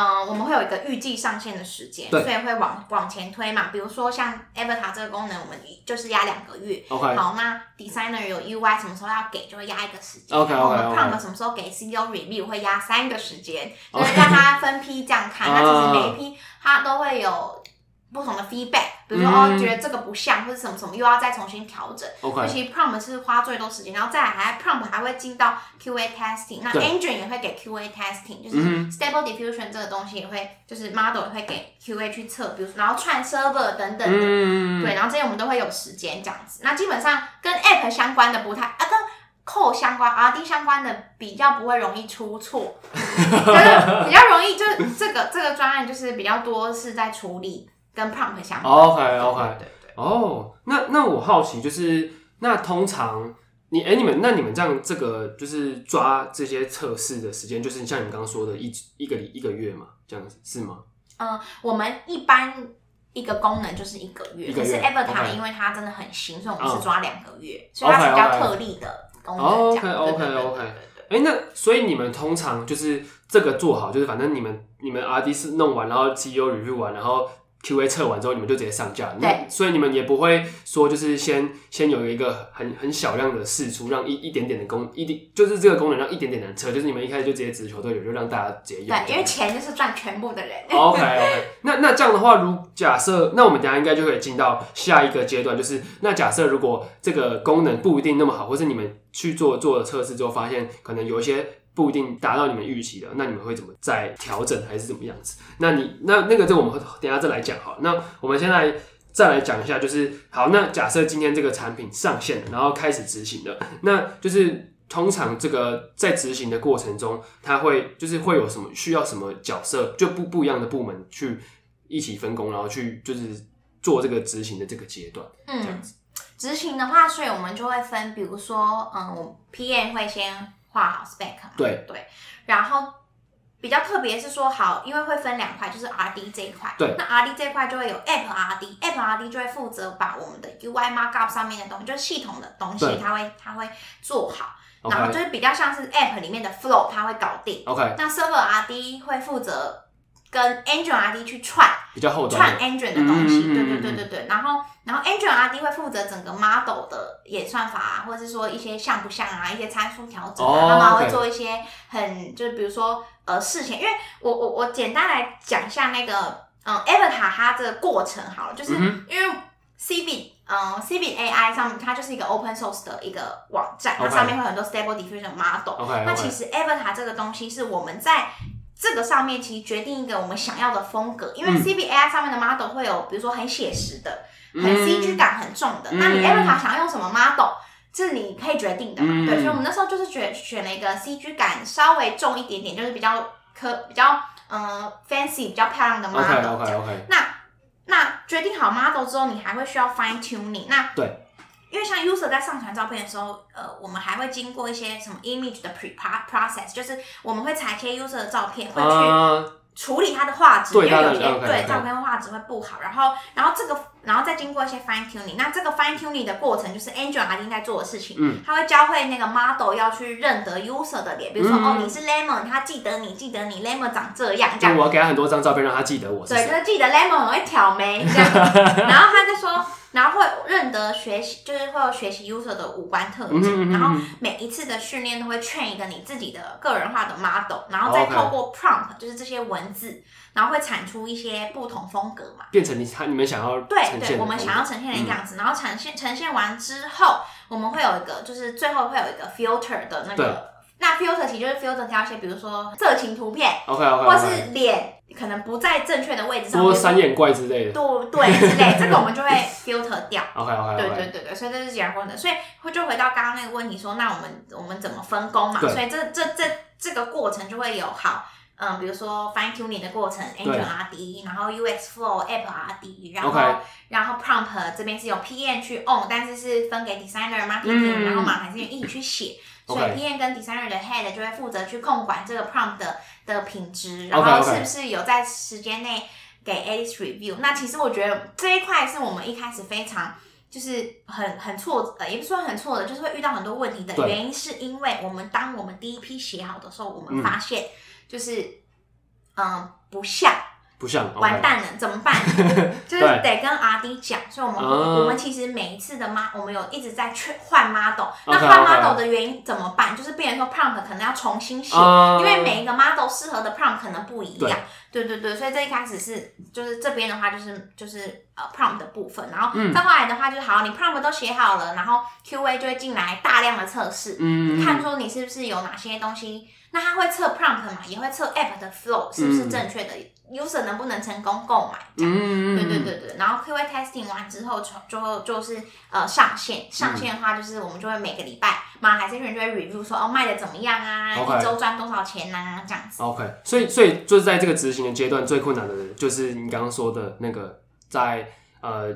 嗯，我们会有一个预计上线的时间，所以会往往前推嘛。比如说像 Avatar 这个功能，我们就是压两个月。好，那 Designer 有 UI 什么时候要给，就会压一个时间。Okay. 然后我们 Prompt 什么时候给 CEO Review 会压三个时间，就是让他分批这样看。那其实每一批它都会有。不同的 feedback，比如说、嗯、哦，觉得这个不像，或者什么什么，又要再重新调整。尤其 prompt 是花最多时间，然后再来还 prompt 还会进到 QA testing，那 engine 也会给 QA testing，就是 stable diffusion 这个东西也会，就是 model 也会给 QA 去测，比如说然后串 server 等等的，嗯、对，然后这些我们都会有时间这样子。那基本上跟 app 相关的不太啊，跟 code 相关 RD 相关的比较不会容易出错，就是比较容易就是这个这个专案就是比较多是在处理。跟 prompt 相关。OK OK，对对哦，oh, 那那我好奇就是，那通常你哎、欸、你们那你们这样这个就是抓这些测试的时间，就是像你们刚刚说的一一个一个月嘛，这样子是吗？嗯，我们一般一个功能就是一个月，可是 Avatar. 因为它真的很新，所以我们是抓两个月，oh. 所以它是比较特例的功能。OK OK OK，哎、欸，那所以你们通常就是这个做好，就是反正你们你们 RD 是弄完，然后 CEO review 完，然后。QA 测完之后，你们就直接上架。对，所以你们也不会说就是先先有一个很很小量的试出，让一一点点的功一点就是这个功能让一点点的测，就是你们一开始就直接直球队友，就让大家直接用。对，因为钱就是赚全部的人。OK OK，那那这样的话，如假设那我们等下应该就可以进到下一个阶段，就是那假设如果这个功能不一定那么好，或是你们去做做了测试之后发现可能有一些。不一定达到你们预期的，那你们会怎么再调整，还是怎么样子？那你那那个，这我们等下再来讲好。那我们现在再来讲一下，就是好。那假设今天这个产品上线了，然后开始执行了，那就是通常这个在执行的过程中，它会就是会有什么需要什么角色，就不不一样的部门去一起分工，然后去就是做这个执行的这个阶段。嗯，这样子执行的话，所以我们就会分，比如说，嗯，我 PM 会先。画好 spec 对。对，然后比较特别是说好，因为会分两块，就是 RD 这一块。对，那 RD 这一块就会有 App RD，App RD 就会负责把我们的 UI markup 上面的东西，就是系统的东西，它会它会做好。然后就是比较像是 App 里面的 flow，它会搞定。OK，那 Server RD 会负责跟 Engine RD 去串，比较后端串 Engine 的东西。嗯、对对对对对，然后。然后 Engine RD 会负责整个 model 的演算法啊，或者是说一些像不像啊，一些参数调整啊，他们会做一些很就是比如说呃事情，因为我我我简单来讲一下那个嗯 Avatar 它这个过程好了，就是因为 Cbit 嗯 Cbit AI 上面它就是一个 open source 的一个网站，它上面会有很多 Stable Diffusion model。那其实 Avatar 这个东西是我们在这个上面其实决定一个我们想要的风格，因为 Cbit AI 上面的 model 会有比如说很写实的。很 CG 感很重的，嗯、那你 Avatar 想要用什么 model，这是你可以决定的嘛？嗯、对，所以我们那时候就是选选了一个 CG 感稍微重一点点，就是比较可比较嗯、呃、fancy 比较漂亮的 model。OK OK OK。那那决定好 model 之后，你还会需要 fine tuning。那对，因为像 user 在上传照片的时候，呃，我们还会经过一些什么 image 的 pre process，就是我们会裁切 user 的照片，会去。Uh... 处理它的画质，因为有些对照片画质会不好，然后然后这个然后再经过一些 fine tuning，那这个 fine tuning 的过程就是 Engine RD 在做的事情，嗯，他会教会那个 model 要去认得 user 的脸，比如说、嗯、哦你是 Lemon，他记得你记得你 Lemon 长这样，这样，我要给他很多张照片让他记得我是，对，就是记得 Lemon 很会挑眉这样，然后他就说。然后会认得学习，就是会有学习 user 的五官特征，嗯嗯嗯，然后每一次的训练都会 train 一个你自己的个人化的 model，然后再透过 prompt，就是这些文字，然后会产出一些不同风格嘛，变成你他你们想要对对，我们想要呈现的样子，嗯、然后呈现呈现完之后，我们会有一个，就是最后会有一个 filter 的那个。那 filter 其实就是 filter 挑一些，比如说色情图片，OK OK，或是脸可能不在正确的位置上，多三眼怪之类的，对对之类，这个我们就会 filter 掉。OK OK，对对对对，所以这是截然不同的。所以就回到刚刚那个问题说，那我们我们怎么分工嘛？所以这这这这个过程就会有好，嗯，比如说 fine tuning 的过程，Engine RD，然后 UX flow App RD，然后.然后 prompt 这边是有 PM 去 own，但是是分给 designer marketing，、嗯、然后马还是一起去写。所以 PM 跟 designer 的 head 就会负责去控管这个 prompt 的的品质，然后是不是有在时间内给 Alice review。那其实我觉得这一块是我们一开始非常就是很很错呃，也不算很错的，就是会遇到很多问题的原因，是因为我们当我们第一批写好的时候，我们发现就是嗯、呃、不像。不像完蛋了.怎么办？就是得跟阿迪讲，所以我们、uh, 我们其实每一次的 model，我们有一直在去换 model。那换 model 的原因怎么办就是变成说 prompt 可能要重新写，uh, 因为每一个 model 适合的 prompt 可能不一样。对对对，所以这一开始是就是这边的话就是就是呃 prompt 的部分，然后再后来的话就是好，你 prompt 都写好了，然后 QA 就会进来大量的测试，嗯，看说你是不是有哪些东西。那他会测 prompt 嘛，也会测 app 的 flow 是不是正确的、嗯、，user 能不能成功购买这样、嗯，对对对对。然后 QA testing 完之后，就就是呃上线，上线的话就是我们就会每个礼拜，马海生人就会 review 说哦卖的怎么样啊.一周赚多少钱啊这样子。OK，所以所以就是在这个执行的阶段，最困难的就是你刚刚说的那个，在呃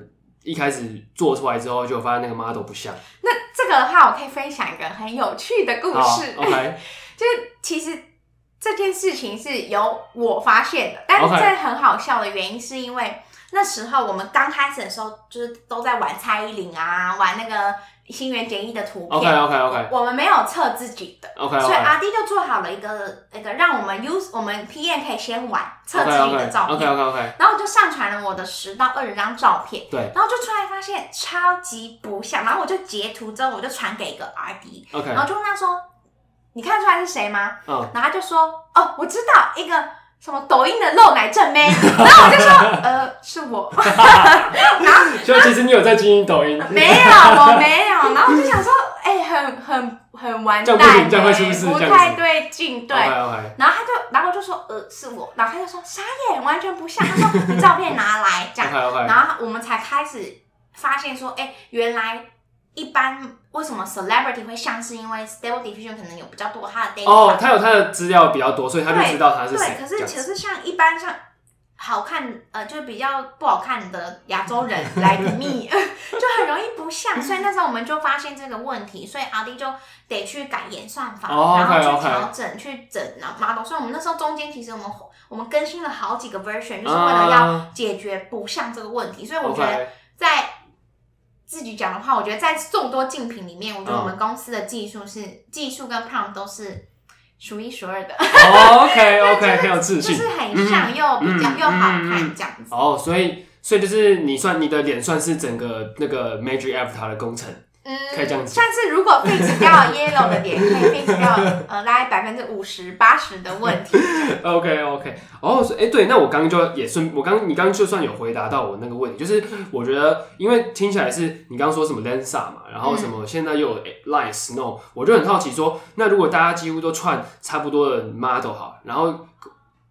一开始做出来之后，就发现那个 model 不像。那这个的话，我可以分享一个很有趣的故事。OK。就是其实这件事情是由我发现的，但是这很好笑的原因是因为那时候我们刚开始的时候，就是都在玩蔡依林啊，玩那个新垣结衣的图片。OK OK OK。我们没有测自己的。OK, okay. 所以阿迪就做好了一个那个让我们 use 我们 PM 可以先玩测自己的照片。OK OK OK, okay. 然后我就上传了我的十到二十张照片。对。然后就出来发现超级不像，然后我就截图之后我就传给一个阿迪。OK。然后就问他说：“你看出来是谁吗？”嗯。然后他就说：“哦，我知道一个。”什么抖音的露奶正妹，然后我就说，呃，是我。然后，就其实你有在经营抖音？没有，我没有。然后我就想说，哎、欸，很很很完蛋、欸，这样会出事，不太对劲，对。Okay, okay. 然后他就，然后我就说，呃，是我。然后他就说，傻眼，完全不像。他说，你照片拿来，这样。Okay. 然后我们才开始发现说，哎、欸，原来。一般为什么 celebrity 会像？是因为 Stable Diffusion 可能有比较多他的 data 哦，他有他的资料比较多，所以他就知道他是谁。对，可是其实像一般像好看呃，就是比较不好看的亚洲人来 like me 就很容易不像。所以那时候我们就发现这个问题，所以阿迪就得去改演算法，哦、然后去调整、okay, okay. 去整然后 model。所以我们那时候中间其实我们我们更新了好几个 version，就是为了要解决不像这个问题。所以我觉得在自己讲的话，我觉得在众多竞品里面，我觉得我们公司的技术是、嗯、技术跟 prompt 都是数一数二的。哦、OK OK，很有自信，就是很像又比较、嗯、又好看这样子。哦，所以所以就是你算你的脸算是整个那个 Magic Avatar 的工程。嗯，可以这样子。上次如果 fix 掉 yellow 的点，可以 fix 掉呃大概百分之五十八十的问题。OK OK，哦，哎、欸，对，那我刚刚就也顺，我刚你刚刚就算有回答到我那个问题，就是我觉得，因为听起来是你刚刚说什么 Lensa 嘛，然后什么现在又有 Line Snow，我就很好奇说，那如果大家几乎都串差不多的 model 好，然后。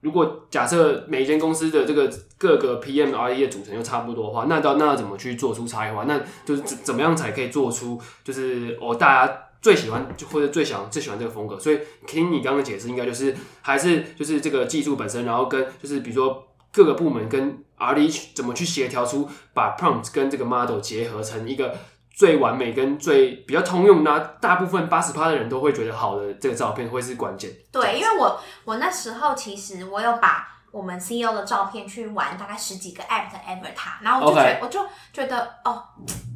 如果假设每一间公司的这个各个 PM、RE 的组成又差不多的话，那到那要怎么去做出差异化？那就是怎怎么样才可以做出就是哦大家最喜欢就或者最想最喜欢这个风格？所以听你刚刚解释，应该就是还是就是这个技术本身，然后跟就是比如说各个部门跟 RD 怎么去协调出把 prompt 跟这个 model 结合成一个。最完美跟最比较通用，那大部分八十趴的人都会觉得好的这个照片会是关键。对，因为我我那时候其实我有把我们 CEO 的照片去玩大概十几个 app 的 avatar，然后我就觉得.我就觉得哦，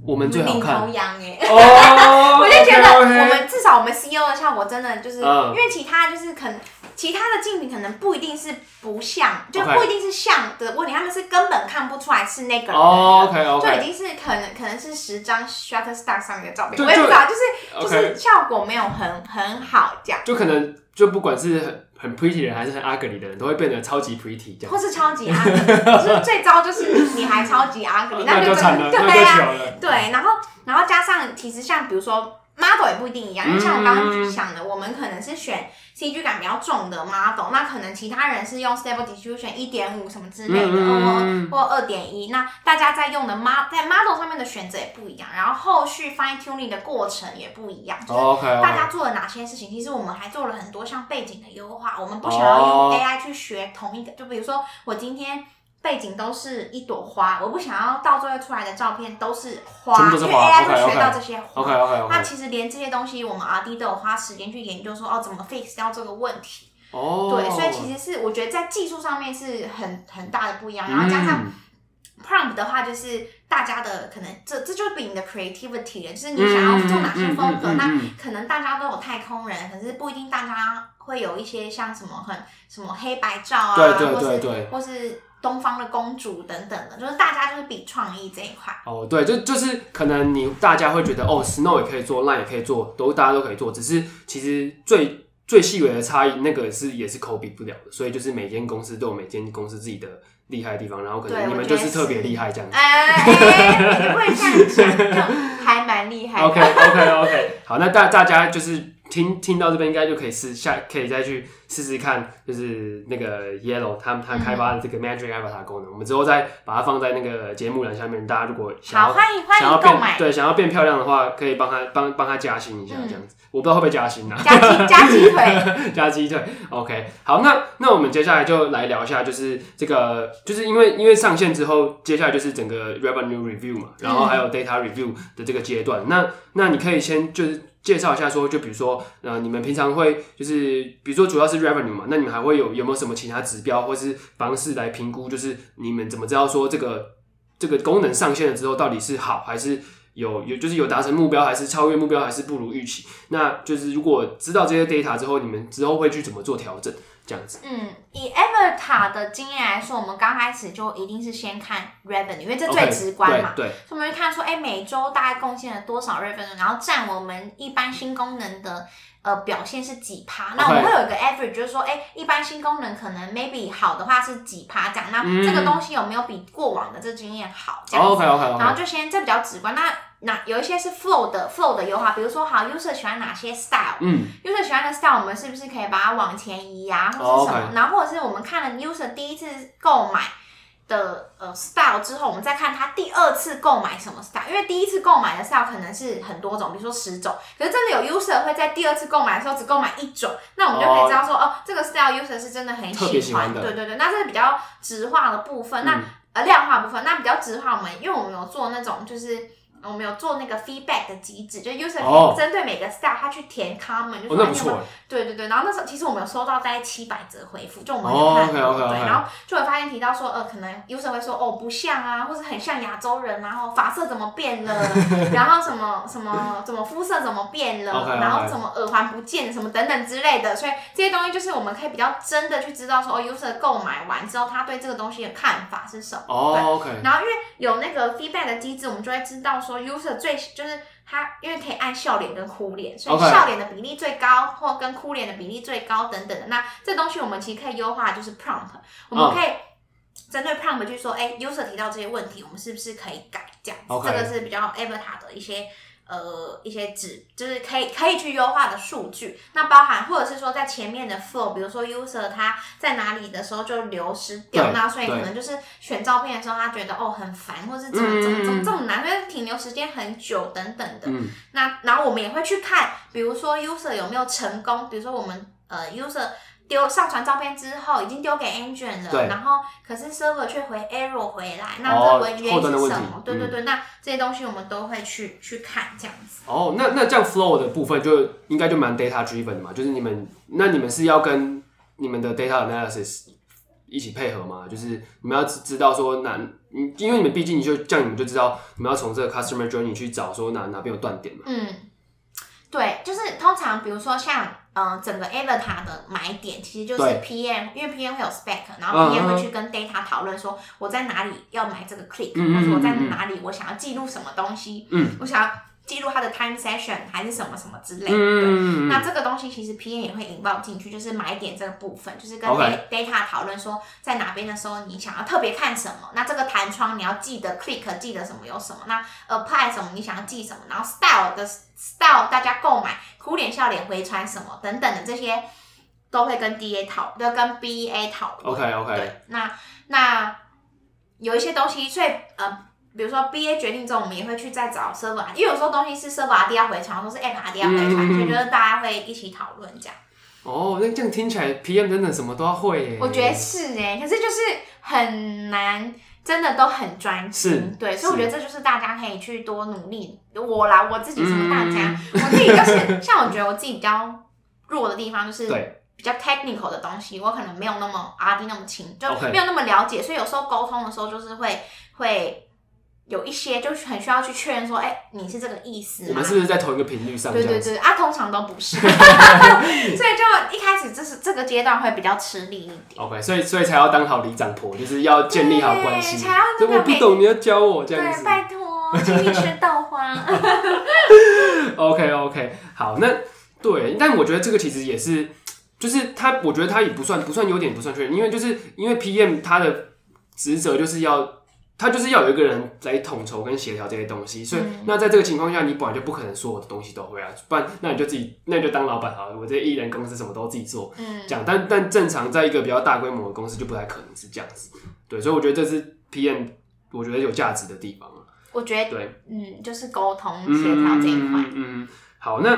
我们最好看。领头羊耶，oh, 我就觉得我们至少我们 CEO 的效果真的就是，uh. 因为其他就是可能。其他的竞品可能不一定是不像，就不一定是像的问题.他们是根本看不出来是那个人，oh, okay, okay. 就已经是可能可能是十张 Shutterstock 上面的照片，我也不知道，就是.就是效果没有很很好这样，就可能就不管是很很 pretty 的人还是很 ugly 的人，都会变得超级 pretty 这样，或是超级 ugly，就是最糟就是你还超级 ugly，那就惨了，对呀，对，然后然后加上其实像比如说 model 也不一定一样，因为像我刚刚想的、嗯，我们可能是选。CG 感比较重的 model，那可能其他人是用 Stable Diffusion 一点五什么之类的，嗯、或或二点一，那大家在用的 model 在 model 上面的选择也不一样，然后后续 fine tuning 的过程也不一样，就是大家做了哪些事情。其实我们还做了很多像背景的优化，我们不想要用 AI 去学同一个，就比如说我今天。背景都是一朵花，我不想要到最后出来的照片都是花，因为 AI 会学到这些花。Okay, okay, okay, okay. 那其实连这些东西，我们 RD 都有花时间去研究说，说哦怎么 fix 掉这个问题。哦。对，所以其实是我觉得在技术上面是很很大的不一样，然后加上 prompt 的话，就是大家的可能这这就是比你的 creativity 了，就是你想要做哪些风格，那可能大家都有太空人，可是不一定大家会有一些像什么很什么黑白照啊，对对对对，或是。或是东方的公主等等的，就是大家就是比创意这一块。哦，对，就就是可能你大家会觉得哦，Snow 也可以做，Line 也可以做，都大家都可以做，只是其实最最细微的差异，那个是也是 copy 不了的。所以就是每间公司都有每间公司自己的厉害的地方，然后可能你们就是特别厉害这样子。会这样讲，还蛮厉害。OK OK OK，好，那大大家就是听听到这边，应该就可以试下，可以再去。试试看，就是那个 Yellow 他们他开发的这个 Magic Avatar 功能，嗯，我们之后再把它放在那个节目栏下面。大家如果想要好欢迎欢迎想要变对想要变漂亮的话，可以帮他帮帮他加薪一下这样子，嗯。我不知道会不会加薪呢，啊？加鸡 加鸡腿，加鸡腿。OK，好，那那我们接下来就来聊一下，就是这个就是因为因为上线之后，接下来就是整个 Revenue Review 嘛，然后还有 Data Review 的这个阶段。嗯，那那你可以先就是。介绍一下，说就比如说，呃，你们平常会就是，比如说主要是 revenue 嘛，那你们还会有有没有什么其他指标或是方式来评估？就是你们怎么知道说这个这个功能上线了之后到底是好还是有有就是有达成目标，还是超越目标，还是不如预期？那就是如果知道这些 data 之后，你们之后会去怎么做调整？这样子。嗯，以 Avatar 的经验来说，我们刚开始就一定是先看 revenue，因为这最直观嘛。Okay, 对。对所以我们会看说，哎、欸，每周大概贡献了多少 revenue，然后占我们一般新功能的。呃，表现是几趴？那我们会有一个 average，就是说，哎、欸，一般新功能可能 maybe 好的话是几趴这样。那这个东西有没有比过往的这经验好？这样子。OK OK OK。然后就先这比较直观。那那有一些是 flow 的 flow 的优化，比如说，好 user 喜欢哪些 style？嗯。user 喜欢的 style，我们是不是可以把它往前移啊，或是什么？然后或者是我们看了 user 第一次购买。的呃 style 之后，我们再看他第二次购买什么 style，因为第一次购买的 style 可能是很多种，比如说十种，可是真的有 user 会在第二次购买的时候只购买一种，那我们就可以知道说，哦，哦，这个 style user 是真的很喜欢，喜欢的，对对对，那这是比较直化的部分，嗯、那呃量化部分，那比较直化，我们因为我们有做那种就是。我们有做那个 feedback 的机制，就 user 可以针对每个 style 他去填 comment，、oh, 就说你有没有对对对，然后那时候其实我们有收到大概七百则回复，就我们有看对，然后就会发现提到说，呃，可能 user 会说哦不像啊，或是很像亚洲人，然后发色怎么变了，然后什么什么怎么肤色怎么变了，okay, okay. 然后什么耳环不见什么等等之类的，所以这些东西就是我们可以比较真的去知道说，哦，user 购买完之后他对这个东西的看法是什么，哦、oh, OK，然后因为有那个 feedback 的机制，我们就会知道说 user 最就是他，因为可以按笑脸跟哭脸，所以笑脸的比例最高，或跟哭脸的比例最高等等的。那这东西我们其实可以优化，就是 prompt，我们可以针对 prompt 去说，哎、欸，user 提到这些问题，我们是不是可以改这样.这个是比较 Avatar 的一些。呃，一些指就是可以可以去优化的数据，那包含或者是说在前面的 flow，比如说 user 他在哪里的时候就流失掉，那所以可能就是选照片的时候他觉得哦很烦，或是怎么怎么怎么这么难，因为停留时间很久等等的。嗯、那然后我们也会去看，比如说 user 有没有成功，比如说我们呃 user。丢上传照片之后，已经丢给 engine 了，然后可是 server 却回 error 回来，那这个原因是什么？对对对，嗯、那这些东西我们都会去去看这样子。哦，那那这样 flow 的部分就应该就蛮 data driven 的嘛，就是你们那你们是要跟你们的 data analysis 一起配合吗？就是你们要知道说哪，因为你们毕竟你就这样，你们就知道你们要从这个 customer journey 去找说哪哪边有断点嘛。嗯，对，就是通常比如说像。嗯，整个 Avatar 的买点其实就是 PM，因为 PM 会有 spec，然后 PM 会去跟 data 讨论说我在哪里要买这个 click，、嗯、或者我在哪里我想要记录什么东西，嗯、我想要。记录他的 time session 还是什么什么之类的，嗯、那这个东西其实 PM 也会引爆进去，就是买点这个部分，就是跟 data 讨论说在哪边的时候你想要特别看什么，那这个弹窗你要记得 click 记得什么有什么，那 apply 什么你想要记什么，然后 style 的 style 大家购买哭脸笑脸回传什么等等的这些都会跟 DA 讨，都跟 BA 讨论。OK OK，对，那那有一些东西，所以呃。比如说 BA 决定之后，我们也会去再找 server，因为有时候东西是 server RD 要回传，或是 app RD 要回传，嗯、所以就是大家会一起讨论这样。哦，那这样听起来 PM 等等什么都要会耶。我觉得是哎，可是就是很难，真的都很专心。是对，所以我觉得这就是大家可以去多努力。我啦，我自己什么大家，嗯、我自己就是像我觉得我自己比较弱的地方，就是比较 technical 的东西，我可能没有那么 RD 那么轻，就没有那么了解，所以有时候沟通的时候就是会会。有一些就是很需要去确认说，哎、欸，你是这个意思吗？我们是不是在同一个频率上？对对对，啊，通常都不是，所以就一开始就是这个阶段会比较吃力一点。OK，所以所以才要当好里长婆，就是要建立好关系。才要那个我不懂，你要教我这样子。对，拜托，请你吃豆花。OK OK，好，那对，但我觉得这个其实也是，就是他，我觉得他也不算不算优点，不算缺点，因为就是因为 PM 他的职责就是要。他就是要有一个人来统筹跟协调这些东西，所以、嗯、那在这个情况下，你本来就不可能说我的东西都会啊，不然那你就自己，那你就当老板好了，我这些艺人公司什么都自己做，嗯，讲，但但正常在一个比较大规模的公司就不太可能是这样子，对，所以我觉得这是 PM 我觉得有价值的地方。我觉得对，嗯，就是沟通协调这一块、嗯，嗯，好，那。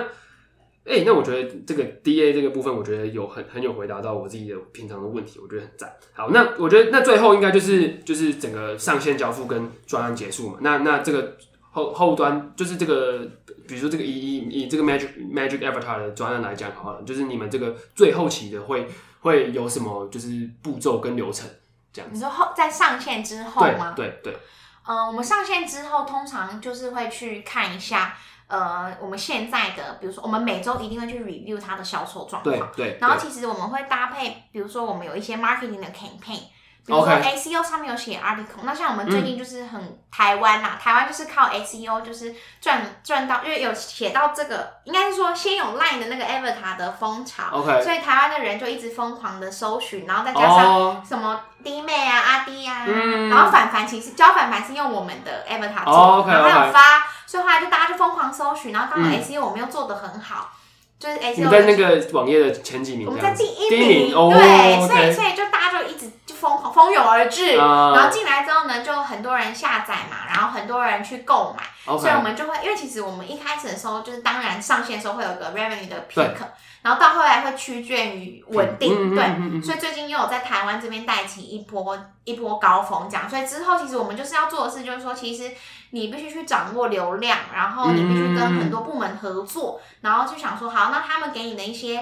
哎、欸，那我觉得这个 DA 这个部分，我觉得有很很有回答到我自己的平常的问题，我觉得很赞。好，那我觉得那最后应该就是就是整个上线交付跟专案结束嘛。那那这个后后端就是这个，比如说这个以以以这个 Magic Magic Avatar 的专案来讲好了，就是你们这个最后期的会会有什么就是步骤跟流程这样子？你说后在上线之后吗？对对对。嗯，我们上线之后，通常就是会去看一下，呃，我们现在的，比如说，我们每周一定会去 review 它的销售状况。对对。然后其实我们会搭配，比如说我们有一些 marketing 的 campaign。比如说 SEO 上面有写 article，Okay. 那像我们最近就是很台湾呐、啊，嗯、台湾就是靠 SEO 就是赚赚到，因为有写到这个，应该是说先有 Line 的那个 Avatar 的风潮，Okay. 所以台湾的人就一直疯狂的搜寻，然后再加上什么弟妹啊、阿弟啊，嗯、然后凡凡其实教凡凡是用我们的 Avatar 做，oh, okay, 然后还有发，okay. 所以后来就大家就疯狂搜寻，然后刚好 SEO 我们又做的很好。嗯就是 SEO 你在那个网页的前几名，我们在第一名，对，所以所以就大家就一直就疯狂蜂拥而至，然后进来之后呢，就很多人下载嘛，然后很多人去购买，所以我们就会，因为其实我们一开始的时候，就是当然上线的时候会有个 revenue 的 peak，然后到后来会趋近于稳定，对，所以最近又有在台湾这边带起一波一波高峰，这样，所以之后其实我们就是要做的事，就是说其实。你必须去掌握流量，然后你必须跟很多部门合作，嗯、然后就想说，好，那他们给你的一些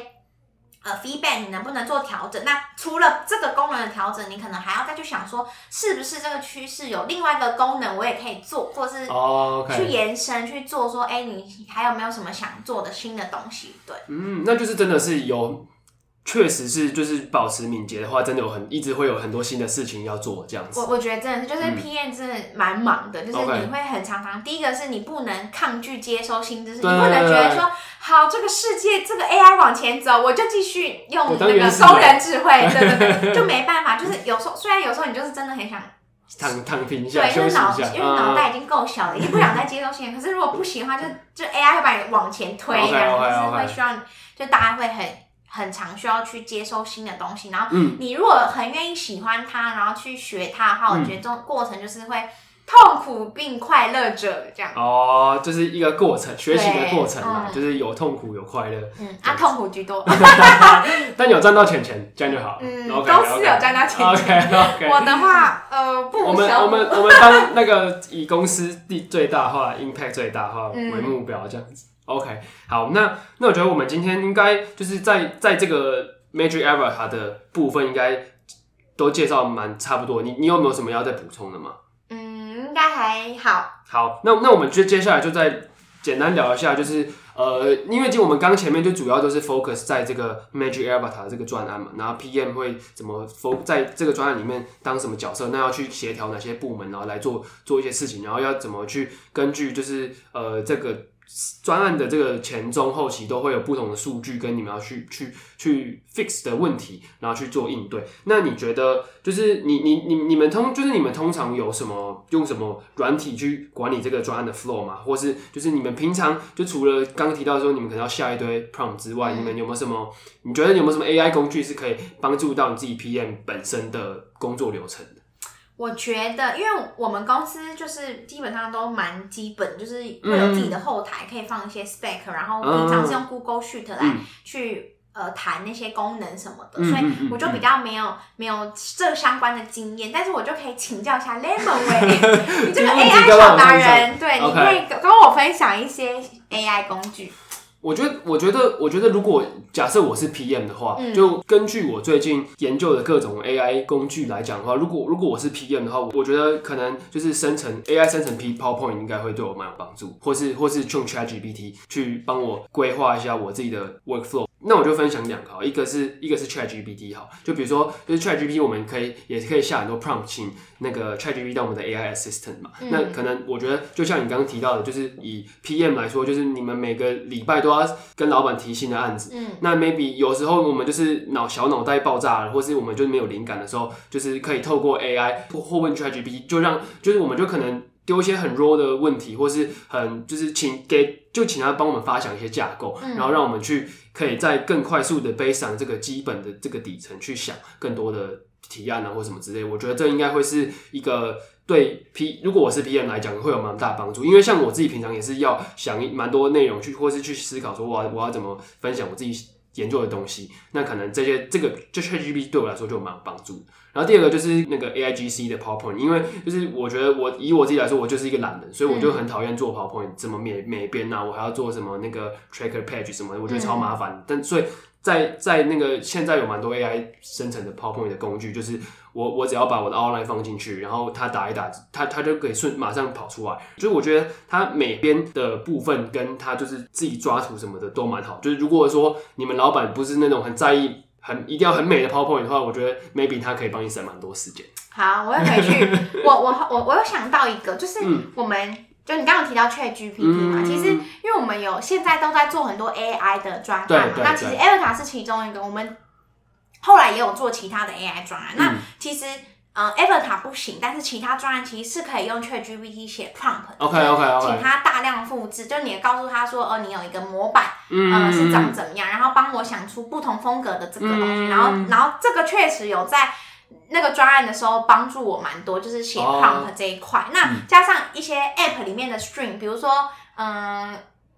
呃 feedback，你能不能做调整？那除了这个功能的调整，你可能还要再去想说，是不是这个趋势有另外一个功能我也可以做，或是去延伸去做，说，哎、哦 okay 欸，你还有没有什么想做的新的东西？对，嗯，那就是真的是有。确实是，就是保持敏捷的话，真的有很一直会有很多新的事情要做这样子。我我觉得真的是，就是 PM 真的蛮忙的，嗯、就是你会很常常。第一个是你不能抗拒接收新知识，对你不能觉得说好这个世界这个 AI 往前走，我就继续用那个工人智慧，对对对，就没办法。就是有时候虽然有时候你就是真的很想躺躺平一下，对，休息一下，因为脑袋已经够小了，嗯、也不想再接收新的。可是如果不行的话，就就 AI 会把你往前推，然后就是会需要就大家会很。很常需要去接收新的东西，然后你如果很愿意喜欢它，然后去学它的话，嗯、我觉得这种过程就是会痛苦并快乐着这样。哦，就是一个过程，学习的过程嘛，嗯、就是有痛苦有快乐。嗯，啊，痛苦居多，但有赚到钱钱，这样就好。嗯，公司有赚到钱钱。OK OK。我的话，呃，不我们我们我们当那个以公司第最大化、impact 最大化为目标，这样子。OK，好，那那我觉得我们今天应该就是在在这个 Magic Avatar 的部分，应该都介绍蛮差不多。你你有没有什么要再补充的吗？嗯，应该还好。好，那那我们就接下来就再简单聊一下，就是呃，因为就我们刚前面就主要都是 focus 在这个 Magic Avatar 这个专案嘛，然后 PM 会怎么 focus 在这个专案里面当什么角色，那要去协调哪些部门，然后来做做一些事情，然后要怎么去根据就是呃这个。专案的这个前中后期都会有不同的数据跟你们要去去去 fix 的问题，然后去做应对。那你觉得就是你你你你们通就是你们通常有什么用什么软体去管理这个专案的 flow 吗？或是就是你们平常就除了刚提到说你们可能要下一堆 prompt 之外，嗯、你们有没有什么？你觉得有没有什么 AI 工具是可以帮助到你自己 PM 本身的工作流程？我觉得，因为我们公司就是基本上都蛮基本，就是会有自己的后台，可以放一些 spec，、嗯、然后平常是用 Google Sheet 来去、嗯、呃谈那些功能什么的，嗯、所以我就比较没有、嗯、没有这相关的经验，但是我就可以请教一下 Lemonway，你这个 AI 小达人，对，你可以跟我分享一些 AI 工具。我觉得，我觉得，我觉得，如果假设我是 PM 的话，嗯、就根据我最近研究的各种 AI 工具来讲的话，如果如果我是 PM 的话，我觉得可能就是生成 AI 生成 P PowerPoint 应该会对我蛮有帮助，或是或是用 ChatGPT 去帮我规划一下我自己的 workflow。那我就分享两个，一个是一个是 ChatGPT 好，就比如说就是 ChatGPT 我们可以也可以下很多 prompt，请那个 ChatGPT 当我们的 AI assistant 嘛。嗯、那可能我觉得就像你刚刚提到的，就是以 PM 来说，就是你们每个礼拜都要跟老板提新的案子。嗯。那 maybe 有时候我们就是脑小脑袋爆炸了，或是我们就是没有灵感的时候，就是可以透过 AI 或或问 ChatGPT，就让就是我们就可能。丢一些很 raw 的问题，或是很就是请给就请他帮我们发想一些架构，嗯、然后让我们去可以在更快速的背上这个基本的这个底层去想更多的提案啊或什么之类。我觉得这应该会是一个对 P 如果我是 PM 来讲会有蛮大帮助，因为像我自己平常也是要想蛮多内容去，或是去思考说我我要怎么分享我自己研究的东西，那可能这些这个就是 hgb 对我来说就蛮有帮助。然后第二个就是那个 AIGC 的 PowerPoint，因为就是我觉得我以我自己来说，我就是一个懒人，所以我就很讨厌做 PowerPoint，怎么每每边啊，我还要做什么那个 Tracker Page 什么的，我觉得超麻烦。嗯、但所以在在那个现在有蛮多 AI 生成的 PowerPoint 的工具，就是我我只要把我的 outline 放进去，然后它打一打，它它就可以顺马上跑出来。就是我觉得它每边的部分跟它就是自己抓图什么的都蛮好。就是如果说你们老板不是那种很在意很一定要很美的 PowerPoint 的话，我觉得 maybe 它可以帮你省蛮多时间。好，我要回去。我我我我又想到一个，就是我们。嗯就你刚刚提到 ChatGPT 嘛，嗯、其实因为我们有现在都在做很多 AI 的专案嘛，那其实 Avatar 是其中一个，我们后来也有做其他的 AI 专案。嗯、那其实呃 Avatar 不行，但是其他专案其实是可以用 ChatGPT 写 prompt，OK OK OK，请他大量复制，就你也告诉他说，哦，你有一个模板，嗯、呃，是长怎么样，然后帮我想出不同风格的这个东西，嗯、然后然后这个确实有在。那个专案的时候帮助我蛮多，就是写 prompt 这一块。Oh, 那加上一些 app 里面的 string，比如说，嗯，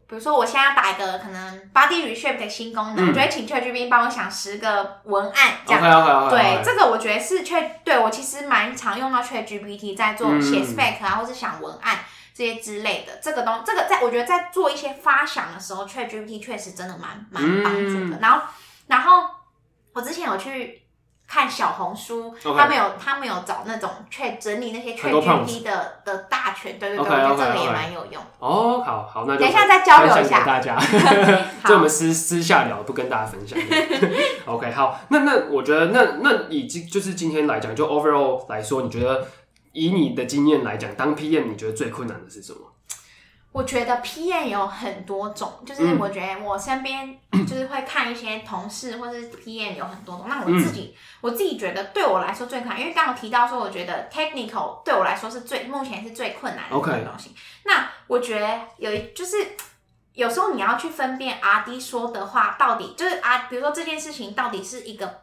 比如说我现在打一个可能 body reshape 的新功能，嗯、我就会请 ChatGPT 帮我想十个文案这样。Okay, okay, okay, okay. 对，这个我觉得是 Chat，对我其实蛮常用到 ChatGPT 在做写 spec 啊，嗯、或是想文案这些之类的。这个东，这个在我觉得在做一些发想的时候，ChatGPT 确实真的蛮蛮帮助的。嗯、然后，然后我之前有去。看小红书，Okay. 他们有他们有找那种去整理那些 ChatGPT 的的大全，对对对，我觉得这个也蛮有用。哦，好好，那就等一下再交流一下，大家，这我们私私下聊，不跟大家分享。OK，好，那那我觉得那那以今就是今天来讲，就 overall 来说，你觉得以你的经验来讲，当 PM 你觉得最困难的是什么？我觉得 PM 有很多种，就是我觉得我身边 就是会看一些同事或是 PM 有很多种。那我自己，我自己觉得对我来说最困难，因为刚刚提到说，我觉得 technical 对我来说是最目前是最困难的一个东西。那我觉得有一就是有时候你要去分辨 RD 说的话到底就是啊，比如说这件事情到底是一个，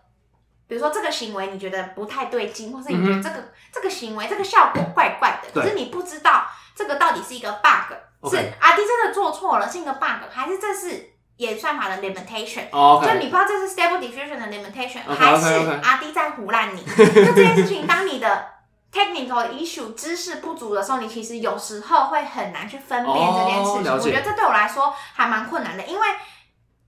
比如说这个行为你觉得不太对劲，或是你觉得这个这个行为这个效果怪怪的，可是你不知道这个到底是一个 bug。是阿 D 真的做错了，是一个 bug，还是这是演算法的 limitation？Oh, okay. 就你不知道这是 stable diffusion 的 limitation，okay, 还是阿 D 在胡乱你？就这件事情，当你的 technical issue 知识不足的时候，你其实有时候会很难去分辨这件事情。Oh, 我觉得这对我来说还蛮困难的，因为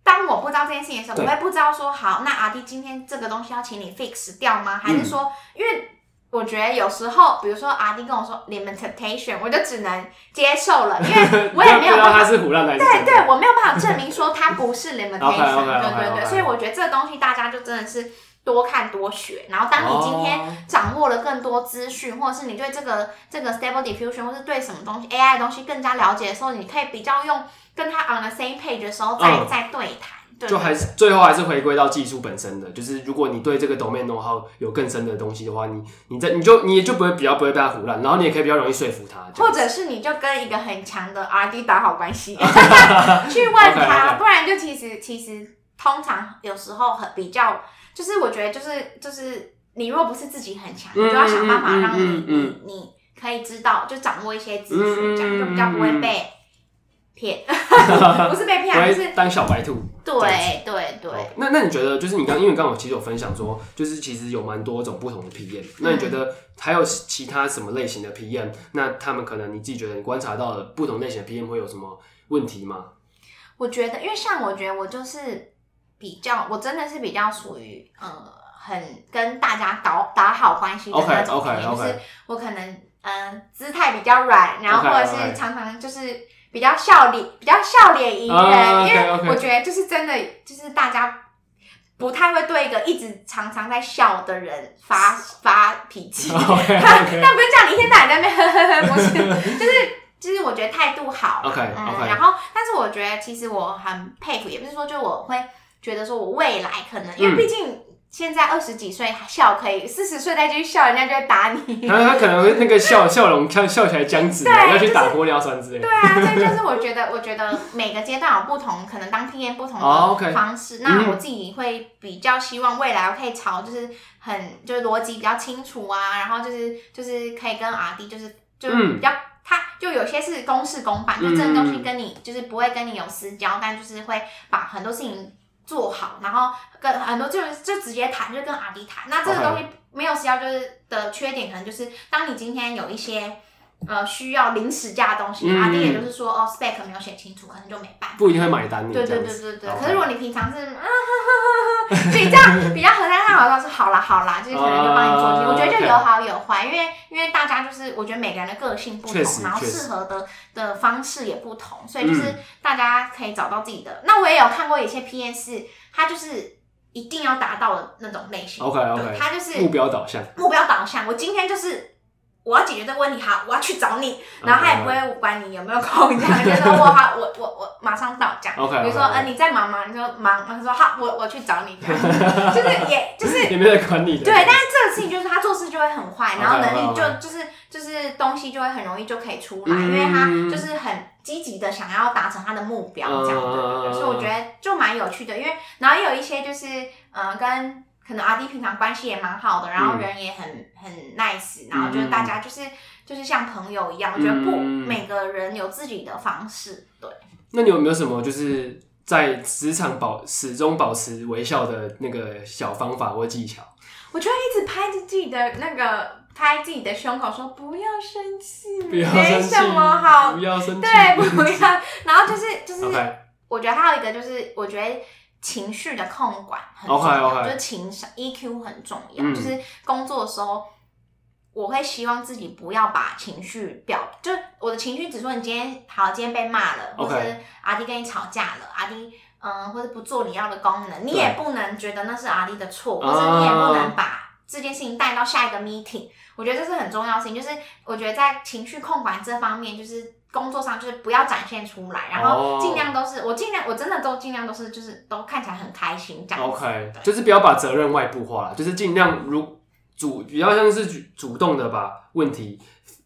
当我不知道这件事情的时候，我会不知道说，好，那阿弟今天这个东西要请你 fix 掉吗？还是说，嗯、因为我觉得有时候，比如说阿弟跟我说 limitation，我就只能接受了，因为 我也没有办法。他是胡乱来。对对，我没有办法证明说他不是 limitation。对对对，所以我觉得这个东西大家就真的是多看多学。然后当你今天掌握了更多资讯，或者是你对这个这个 stable diffusion，或是对什么东西 AI 的东西更加了解的时候，你可以比较用跟他 on the same page 的时候再再对谈。对就还是最后还是回归到技术本身的，就是如果你对这个 domain know-how 有更深的东西的话，你你在你就你也就不会比较不会被他胡乱，然后你也可以比较容易说服他，或者是你就跟一个很强的 RD 打好关系，去问他，okay, okay. 不然就其实其实通常有时候很比较，就是我觉得就是就是你若不是自己很强，嗯、你就要想办法让你、你你可以知道就掌握一些知识，这样就比较不会被。骗，不是被骗，是当小白兔。对对对。那那你觉得，就是你刚，因为刚刚其实有分享说，就是其实有蛮多种不同的 PM。那你觉得还有其他什么类型的 PM？那他们可能你自己觉得你观察到的不同类型的 PM 会有什么问题吗？我觉得，因为像我觉得我就是比较，我真的是比较属于呃，很跟大家搞打好关系的那种 PM，就是我可能嗯、呃、姿态比较软，然后或者是常常就是。比较笑脸，比较笑脸迎人，uh. 因为我觉得就是真的，就是大家不太会对一个一直常常在笑的人发发脾气。但 不是叫你一天到晚在那边呵呵呵，不是，就是就是我觉得态度好。OK OK，嗯，然后但是我觉得其实我很佩服，也不是说就我会觉得说我未来可能，因为毕竟。现在二十几岁笑可以，四十岁再继续笑，人家就会打你。他他可能会那个笑 笑容，笑笑起来僵直，对要去打玻尿酸之类的。对啊，所以就是我觉得，我觉得每个阶段有不同，可能当 PM 不同的方式。Oh. 那我自己会比较希望未来我可以朝就是很就是逻辑比较清楚啊，然后就是就是可以跟 RD 就是就比较，他、嗯、就有些是公事公办，就这个东西跟你就是不会跟你有私交，但就是会把很多事情。做好，然后跟很多就就直接谈，就跟阿迪谈。那这个东西没有需要，就是的缺点，可能就是当你今天有一些呃需要临时加的东西，阿丁也就是说哦，spec 没有写清楚，可能就没办法，不一定会买单。对对对对对。可是如果你平常是啊哈哈哈哈，所以这样比较和善，他好像是好啦好啦，就是可能就帮你做。我觉得就有好有坏，因为因为大家就是我觉得每个人的个性不同，然后适合的的方式也不同，所以就是大家可以找到自己的。那我也有看过一些 PS，他就是。一定要达到的那种类型。OK OK，他就是目标导向。目标导向，我今天就是我要解决这个问题，好，我要去找你，然后他也不会管你有没有空，这样就说我好，我我我马上到这样。OK，比如说呃你在忙吗？你说忙，他说好，我我去找你，这样就是也就是 也没有在管你的。对，但是这个事情就是他做事就会很坏，然后能力就就是就是东西就会很容易就可以出来，因为他就是很。积极的想要达成他的目标，这样的，所以我觉得就蛮有趣的。因为然后也有一些就是，嗯，跟可能阿弟平常关系也蛮好的，然后人也很很 nice，然后就是大家就是就是像朋友一样。我觉得不每个人有自己的方式，对。那你有没有什么就是在职场保始终保持微笑的那个小方法或技巧？我就会一直拍着自己的那个。拍自己的胸口说不要生气，没什么好，不要生气，对，不要。然后就是就是，Okay. 我觉得还有一个就是，我觉得情绪的控管很重要，Okay, okay. 就是情商 EQ 很重要。嗯、就是工作的时候，我会希望自己不要把情绪表，就是我的情绪，只说你今天好，今天被骂了.或者是阿弟跟你吵架了，阿弟嗯，或者不做你要的功能，你也不能觉得那是阿弟的错，或者你也不能把。这件事情带到下一个 meeting，我觉得这是很重要的事情。就是我觉得在情绪控管这方面，就是工作上就是不要展现出来，然后尽量都是、oh. 我尽量我真的都尽量都是就是都看起来很开心这样子。OK，就是不要把责任外部化了，就是尽量如主比较像是主动的把问题。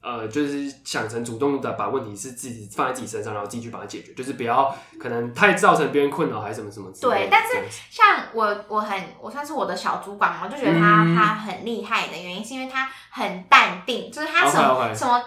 呃，就是想成主动的把问题是自己放在自己身上，然后自己去把它解决，就是不要可能太造成别人困扰还是什么什么之类的。对，但是像我，我很我算是我的小主管嘛，我就觉得他、嗯、他很厉害的原因是因为他很淡定，就是他什么 okay, okay. 什么，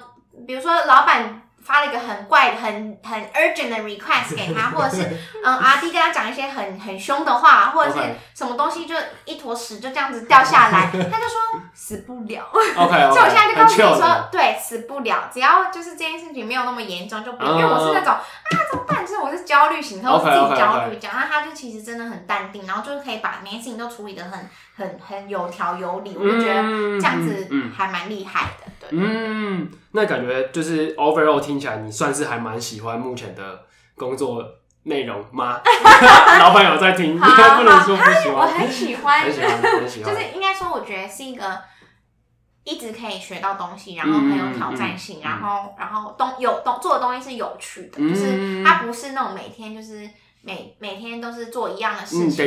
比如说老板。发了一个很怪的、很很 urgent 的 request 给他，或者是嗯，阿弟跟他讲一些很很凶的话，或者是什么东西就一坨屎就这样子掉下来，他就说死不了。OK，, okay 所以我现在就告诉你说，对，死不了，只要就是这件事情没有那么严重就不用。因为我是那种啊怎么办？就是我是焦虑型，或者是自己焦虑讲，那他就其实真的很淡定，然后就是可以把每件事情都处理得很很很有条有理，我就觉得这样子还蛮厉害的。对，嗯，那感觉就是 overall 听起来你算是还蛮喜欢目前的工作内容吗？老板有在听，应该不能说不喜欢。我很喜欢，很喜欢，很喜欢。就是应该说，我觉得是一个一直可以学到东西，然后很有挑战性，然后然后东有东做的东西是有趣的，就是它不是那种每天就是。每每天都是做一样的事情，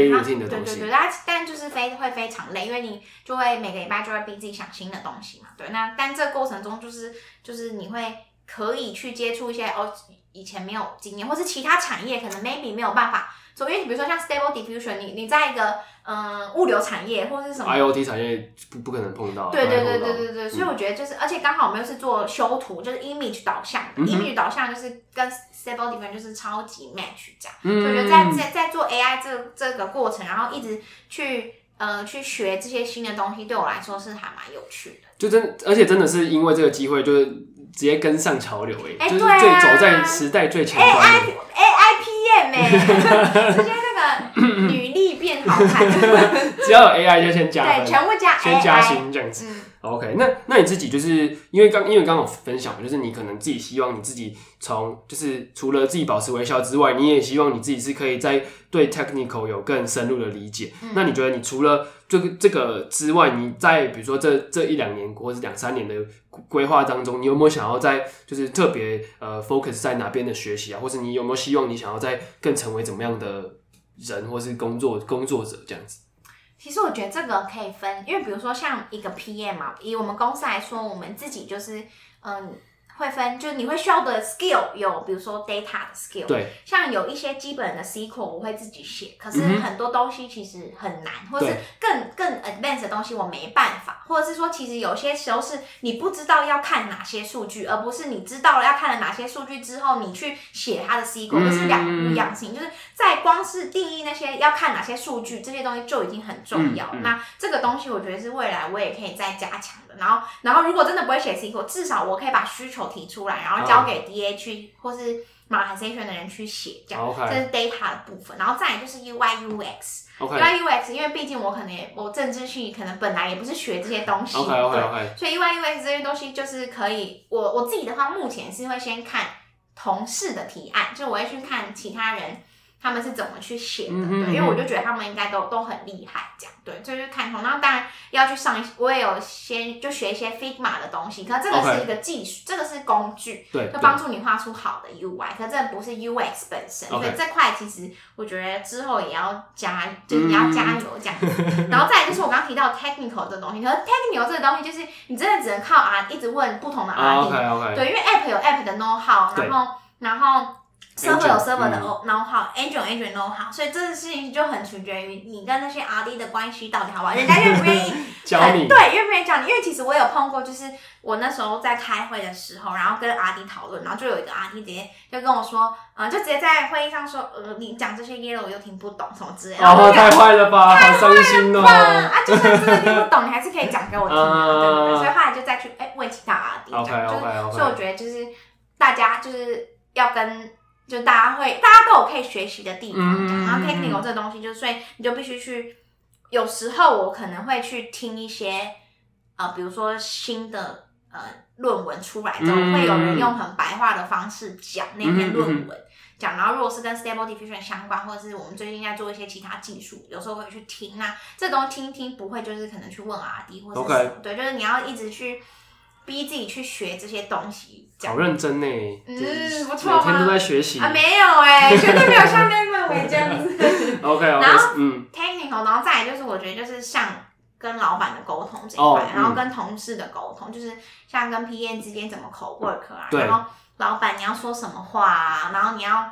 对对对，但但就是非会非常累，因为你就会每个礼拜就会逼自己想新的东西嘛。对，那但这个过程中就是就是你会可以去接触一些哦以前没有经验，或是其他产业可能 maybe 没有办法。所以比如说像 Stable Diffusion，你你在一个嗯物流产业或者是什么 IoT 产业不不可能碰到。对对对对对对，所以我觉得就是，而且刚好我们又是做修图，就是 image 导向的，image 导向就是跟 Stable Diffusion 就是超级 match 这样。所以我觉得在在在做 AI 这这个过程，然后一直去呃去学这些新的东西，对我来说是还蛮有趣的。就真，而且真的是因为这个机会，就是直接跟上潮流哎，就是最走在时代最前端的。直接那个履历变好看，只要有 AI 就先加分，对，全部加，先加薪这样子。嗯、OK，那那你自己就是因为刚因为刚刚有分享，就是你可能自己希望你自己从就是除了自己保持微笑之外，你也希望你自己是可以在对 technical 有更深入的理解。嗯、那你觉得你除了这个这个之外，你在比如说这这一两年或者两三年的规划当中，你有没有想要在就是特别呃 focus 在哪边的学习啊，或者你有没有希望你想要在更成为怎么样的人，或是工作工作者这样子？其实我觉得这个可以分，因为比如说像一个 PM 嘛，以我们公司来说，我们自己就是嗯。会分，就是你会需要的 skill 有，比如说 data 的 skill，对，像有一些基本的 SQL 我会自己写，可是很多东西其实很难，嗯、或者是更更 advanced 的东西我没办法，或者是说其实有些时候是你不知道要看哪些数据，而不是你知道了要看了哪些数据之后，你去写它的 SQL，这是两个不一样性，嗯、就是在光是定义那些要看哪些数据这些东西就已经很重要。那这个东西我觉得是未来我也可以再加强的。然后，然后如果真的不会写 SQL，至少我可以把需求。提出来，然后交给 DA 去、oh. 或是 monetization 的人去写，这样，Okay. 这是 data 的部分。然后再来就是 UI UX，UI Okay. UX，因为毕竟我可能也我政治系可能本来也不是学这些东西，okay, okay, okay. 对，所以 UI UX 这些东西就是可以，我我自己的话，目前是会先看同事的提案，就我会去看其他人。他们是怎么去写的？嗯、哼对，因为我就觉得他们应该都都很厉害，这样对，就是看通。然后当然要去上我也有先就学一些 Figma 的东西，可是这个是一个技术.这个是工具，对，就帮助你画出好的 UI，可是这不是 UX 本身。所以这块其实我觉得之后也要加，就是你要加油这样。嗯、然后再来就是我刚刚提到 technical 的东西，可是 technical 这个东西就是你真的只能靠啊一直问不同的 oh, okay, okay. 对，因为 App 有 App 的 know how，然后然后。Server 有 server 的 know how，engine 有 engine know how，所以这件事情就很取决于你跟那些 RD 的关系到底好不好，人家愿不愿意 教你，对，愿不愿意教你？因为其实我有碰过，就是我那时候在开会的时候，然后跟 RD 讨论，然后就有一个 RD 直接就跟我说，呃，就直接在会议上说，呃，你讲这些 yellow 我又听不懂什么之类的。哦，太坏了吧，太伤心哦。啊，就算真的听不懂，你还是可以讲给我听啊，对不对？所以后来就再去哎问其他 RD，这样就是，所以我觉得就是大家就是要跟。就大家会，大家都有可以学习的地方，嗯、然后 technical 这个东西，就所以你就必须去。有时候我可能会去听一些，呃，比如说新的呃论文出来之后，会有人用很白话的方式讲那篇论文，讲。然后如果是跟 Stable Diffusion 相关，或者是我们最近在做一些其他技术，有时候会去听。那这东西听一听，不会就是可能去问阿迪或者是什么.对，就是你要一直去。逼自己去学这些东西，好认真呢。嗯，不错，每天都在学习啊，没有哎，绝对没有像那么为这样子。OK，然后嗯，technical，然后再来就是我觉得就是像跟老板的沟通这一块，然后跟同事的沟通，就是像跟 PM 之间怎么 co work 啊，然后老板你要说什么话啊，然后你要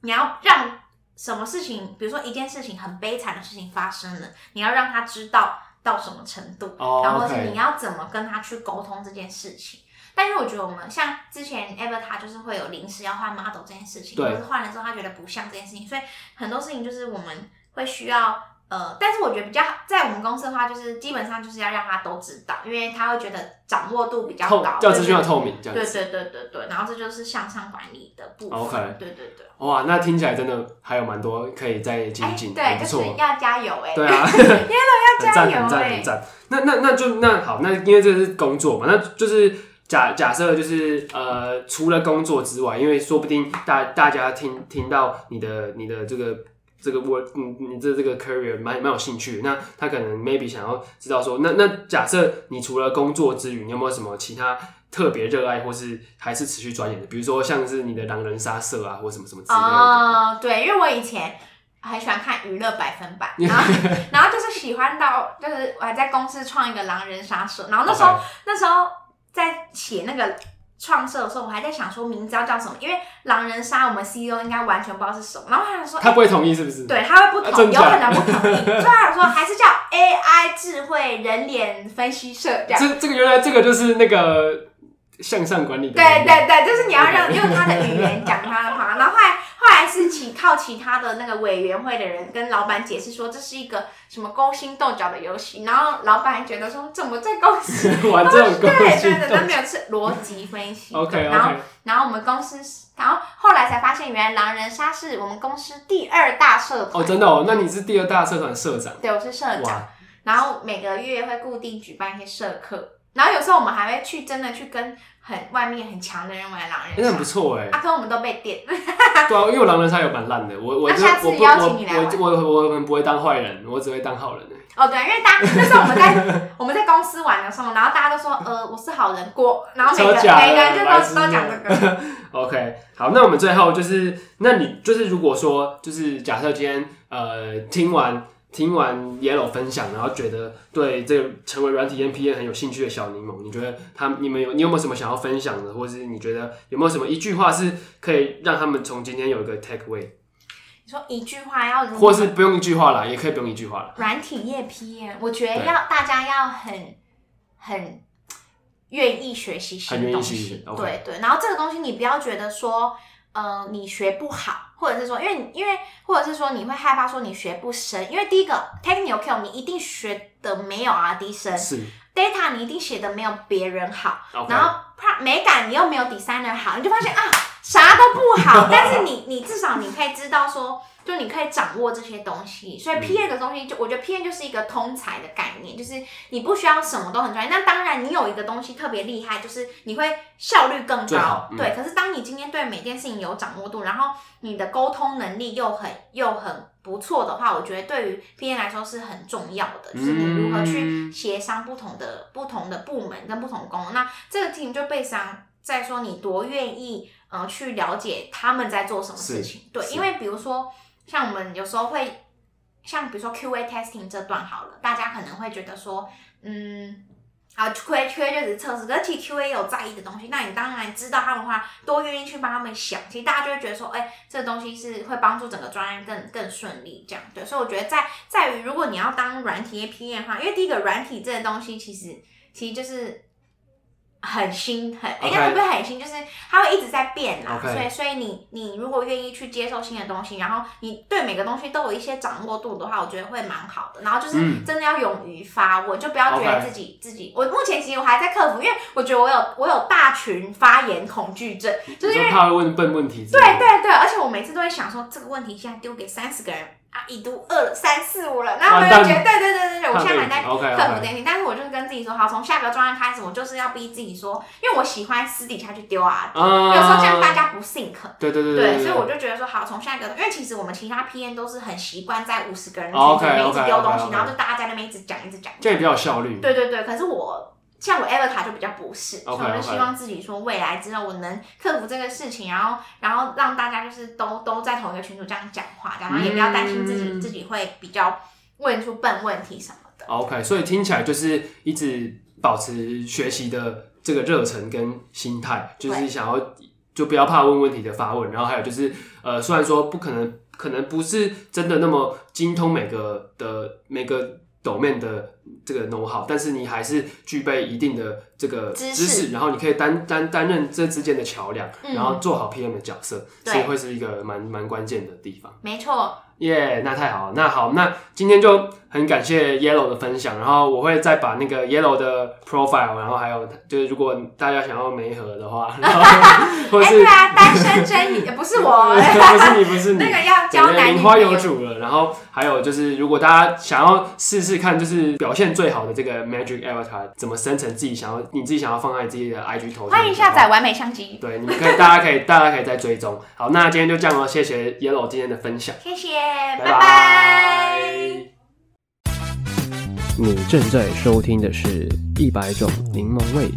你要让什么事情，比如说一件事情很悲惨的事情发生了，你要让他知道。到什么程度，oh, 然后是你要怎么跟他去沟通这件事情？但是我觉得我们像之前 Avatar 就是会有临时要换 model 这件事情，对或者是换了之后他觉得不像这件事情，所以很多事情就是我们会需要。呃，但是我觉得比较好在我们公司的话，就是基本上就是要让他都知道，因为他会觉得掌握度比较高，叫资讯要透明，这样对对对对对，然后这就是向上管理的部分。OK，对对对。哇，那听起来真的还有蛮多可以再精进，对，就是要加油哎。对啊 要加油，很赞很赞。那那那就那好，那因为这是工作嘛，那就是假假设就是呃，除了工作之外，因为说不定大大家听听到你的你的这个。这个我，你你这这个 career 蛮蛮有兴趣，那他可能 maybe 想要知道说，那那假设你除了工作之余，你有没有什么其他特别热爱或是还是持续钻研的？比如说像是你的狼人杀社啊，或什么什么之类的。哦，对，因为我以前很喜欢看娱乐百分百，然后 然后就是喜欢到，就是我还在公司创一个狼人杀社，然后那时候 Okay. 那时候在写那个。创设的时候，我还在想说名字要叫什么，因为狼人杀我们 CEO 应该完全不知道是什么，然后他想说他不会同意是不是？对，他会不同意，有可能不同意，所以我想说还是叫 AI 智慧人脸分析社这样。这这个原来这个就是那个向上管理的。对对对，就是你要让 用他的语言讲他的话，是其靠其他的那个委员会的人跟老板解释说，这是一个什么勾心斗角的游戏，然后老板还觉得说怎么在公司玩这种勾心斗角？对对对，他没有是逻辑分析。OK OK。然后然后我们公司，然后后来才发现，原来狼人杀是我们公司第二大社团。哦，真的哦？那你是第二大社团社长？对，我是社长。哇然后每个月会固定举办一些社课，然后有时候我们还会去真的去跟。很外面很强的人玩狼人杀，那很不错哎。阿哥我们都被电。对啊，因为我狼人杀有蛮烂的，我我下次邀请你来玩。我我我们不会当坏人，我只会当好人。哦，对，因为大那时候我们在我们在公司玩的时候，然后大家都说呃我是好人过，然后每个每个人就都都讲这个。OK，好，那我们最后就是，那你就是如果说就是假设今天呃听完。听完 Yellow 分享，然后觉得对这个成为软体 PM 很有兴趣的小柠檬，你觉得他你们有你有没有什么想要分享的，或是你觉得有没有什么一句话是可以让他们从今天有一个 take away？你说一句话要，或是不用一句话啦，也可以不用一句话啦。软体业 PM，我觉得要大家要很很愿意学习新东西，对.对，然后这个东西你不要觉得说。呃，你学不好，或者是说，因为因为，或者是说，你会害怕说你学不深，因为第一个 technical 你一定学的没有 RD 深，是 data 你一定写的没有别人好，Okay. 然后它美感你又没有 designer 好，你就发现啊，啥都不好。但是你你至少你可以知道说。就你可以掌握这些东西，所以 PM 的东西就我觉得 PM 就是一个通才的概念，就是你不需要什么都很专业。那当然，你有一个东西特别厉害，就是你会效率更高。嗯、对，可是当你今天对每件事情有掌握度，然后你的沟通能力又很又很不错的话，我觉得对于 PM 来说是很重要的，就是你如何去协商不同的不同的部门跟不同的功能。那这个 team 就被上在说你多愿意呃去了解他们在做什么事情。对，因为比如说。像我们有时候会，像比如说 QA testing 这段好了，大家可能会觉得说，嗯，啊，QA QA 就是测试，而且 QA 有在意的东西，那你当然知道他们的话，多愿意去帮他们想，其实大家就会觉得说，哎、这东西是会帮助整个专案更更顺利，这样对。所以我觉得在在于，如果你要当软体 APM 的话，因为第一个软体这个东西其实其实就是。很新，很应该不会很新，就是它会一直在变啦。所以，所以你你如果愿意去接受新的东西，然后你对每个东西都有一些掌握度的话，我觉得会蛮好的。然后就是真的要勇于发问，就不要觉得自己自己。我目前其实我还在克服，因为我觉得我有我有大群发言恐惧症，就是因为怕问笨问题。对对对，而且我每次都会想说，这个问题现在丢给三十个人。啊，已读二了三四五了，然后我就觉得，对对对对对，我现在还在克服电梯，但是我就是跟自己说，好，从下个专案开始，我就是要逼自己说，因为我喜欢私底下去丢啊，有时候这样大家不 think，对对对对，所以我就觉得说，好，从下一个，因为其实我们其他 P N 都是很习惯在五十个人群里面一直丢东西，然后就大家在那边一直讲一直讲，这样比较有效率。对对对，可是我。像我 Avatar 就比较不是，所以我就希望自己说未来之后我能克服这个事情，然后然后让大家就是都都在同一个群组这样讲话，然后也不要担心自己自己会比较问出笨问题什么的。OK，所以听起来就是一直保持学习的这个热忱跟心态，就是想要就不要怕问问题的发问，然后还有就是呃，虽然说不可能，可能不是真的那么精通每个的每个。Domain 的这个 know how，但是你还是具备一定的这个知识，知识然后你可以担担担任这之间的桥梁，嗯、然后做好 PM 的角色，所以会是一个蛮蛮关键的地方。没错。耶，yeah, 那太好了。那好，那今天就很感谢 Yellow 的分享，然后我会再把那个 Yellow 的 profile，然后还有就是如果大家想要媒合的话，然后 或是、欸、对啊，单身真也不是我，不是你，不是你，那个要交男女，名花有主了。然后还有就是，如果大家想要试试看，就是表现最好的这个 Magic Avatar 怎么生成自己想要，你自己想要放在自己的 IG 头像，欢迎下载完美相机。对，你们可以，大家可以，大家可以再追踪。好，那今天就这样了，谢谢 Yellow 今天的分享，谢谢。拜拜。你正在收听的是一百种柠檬味。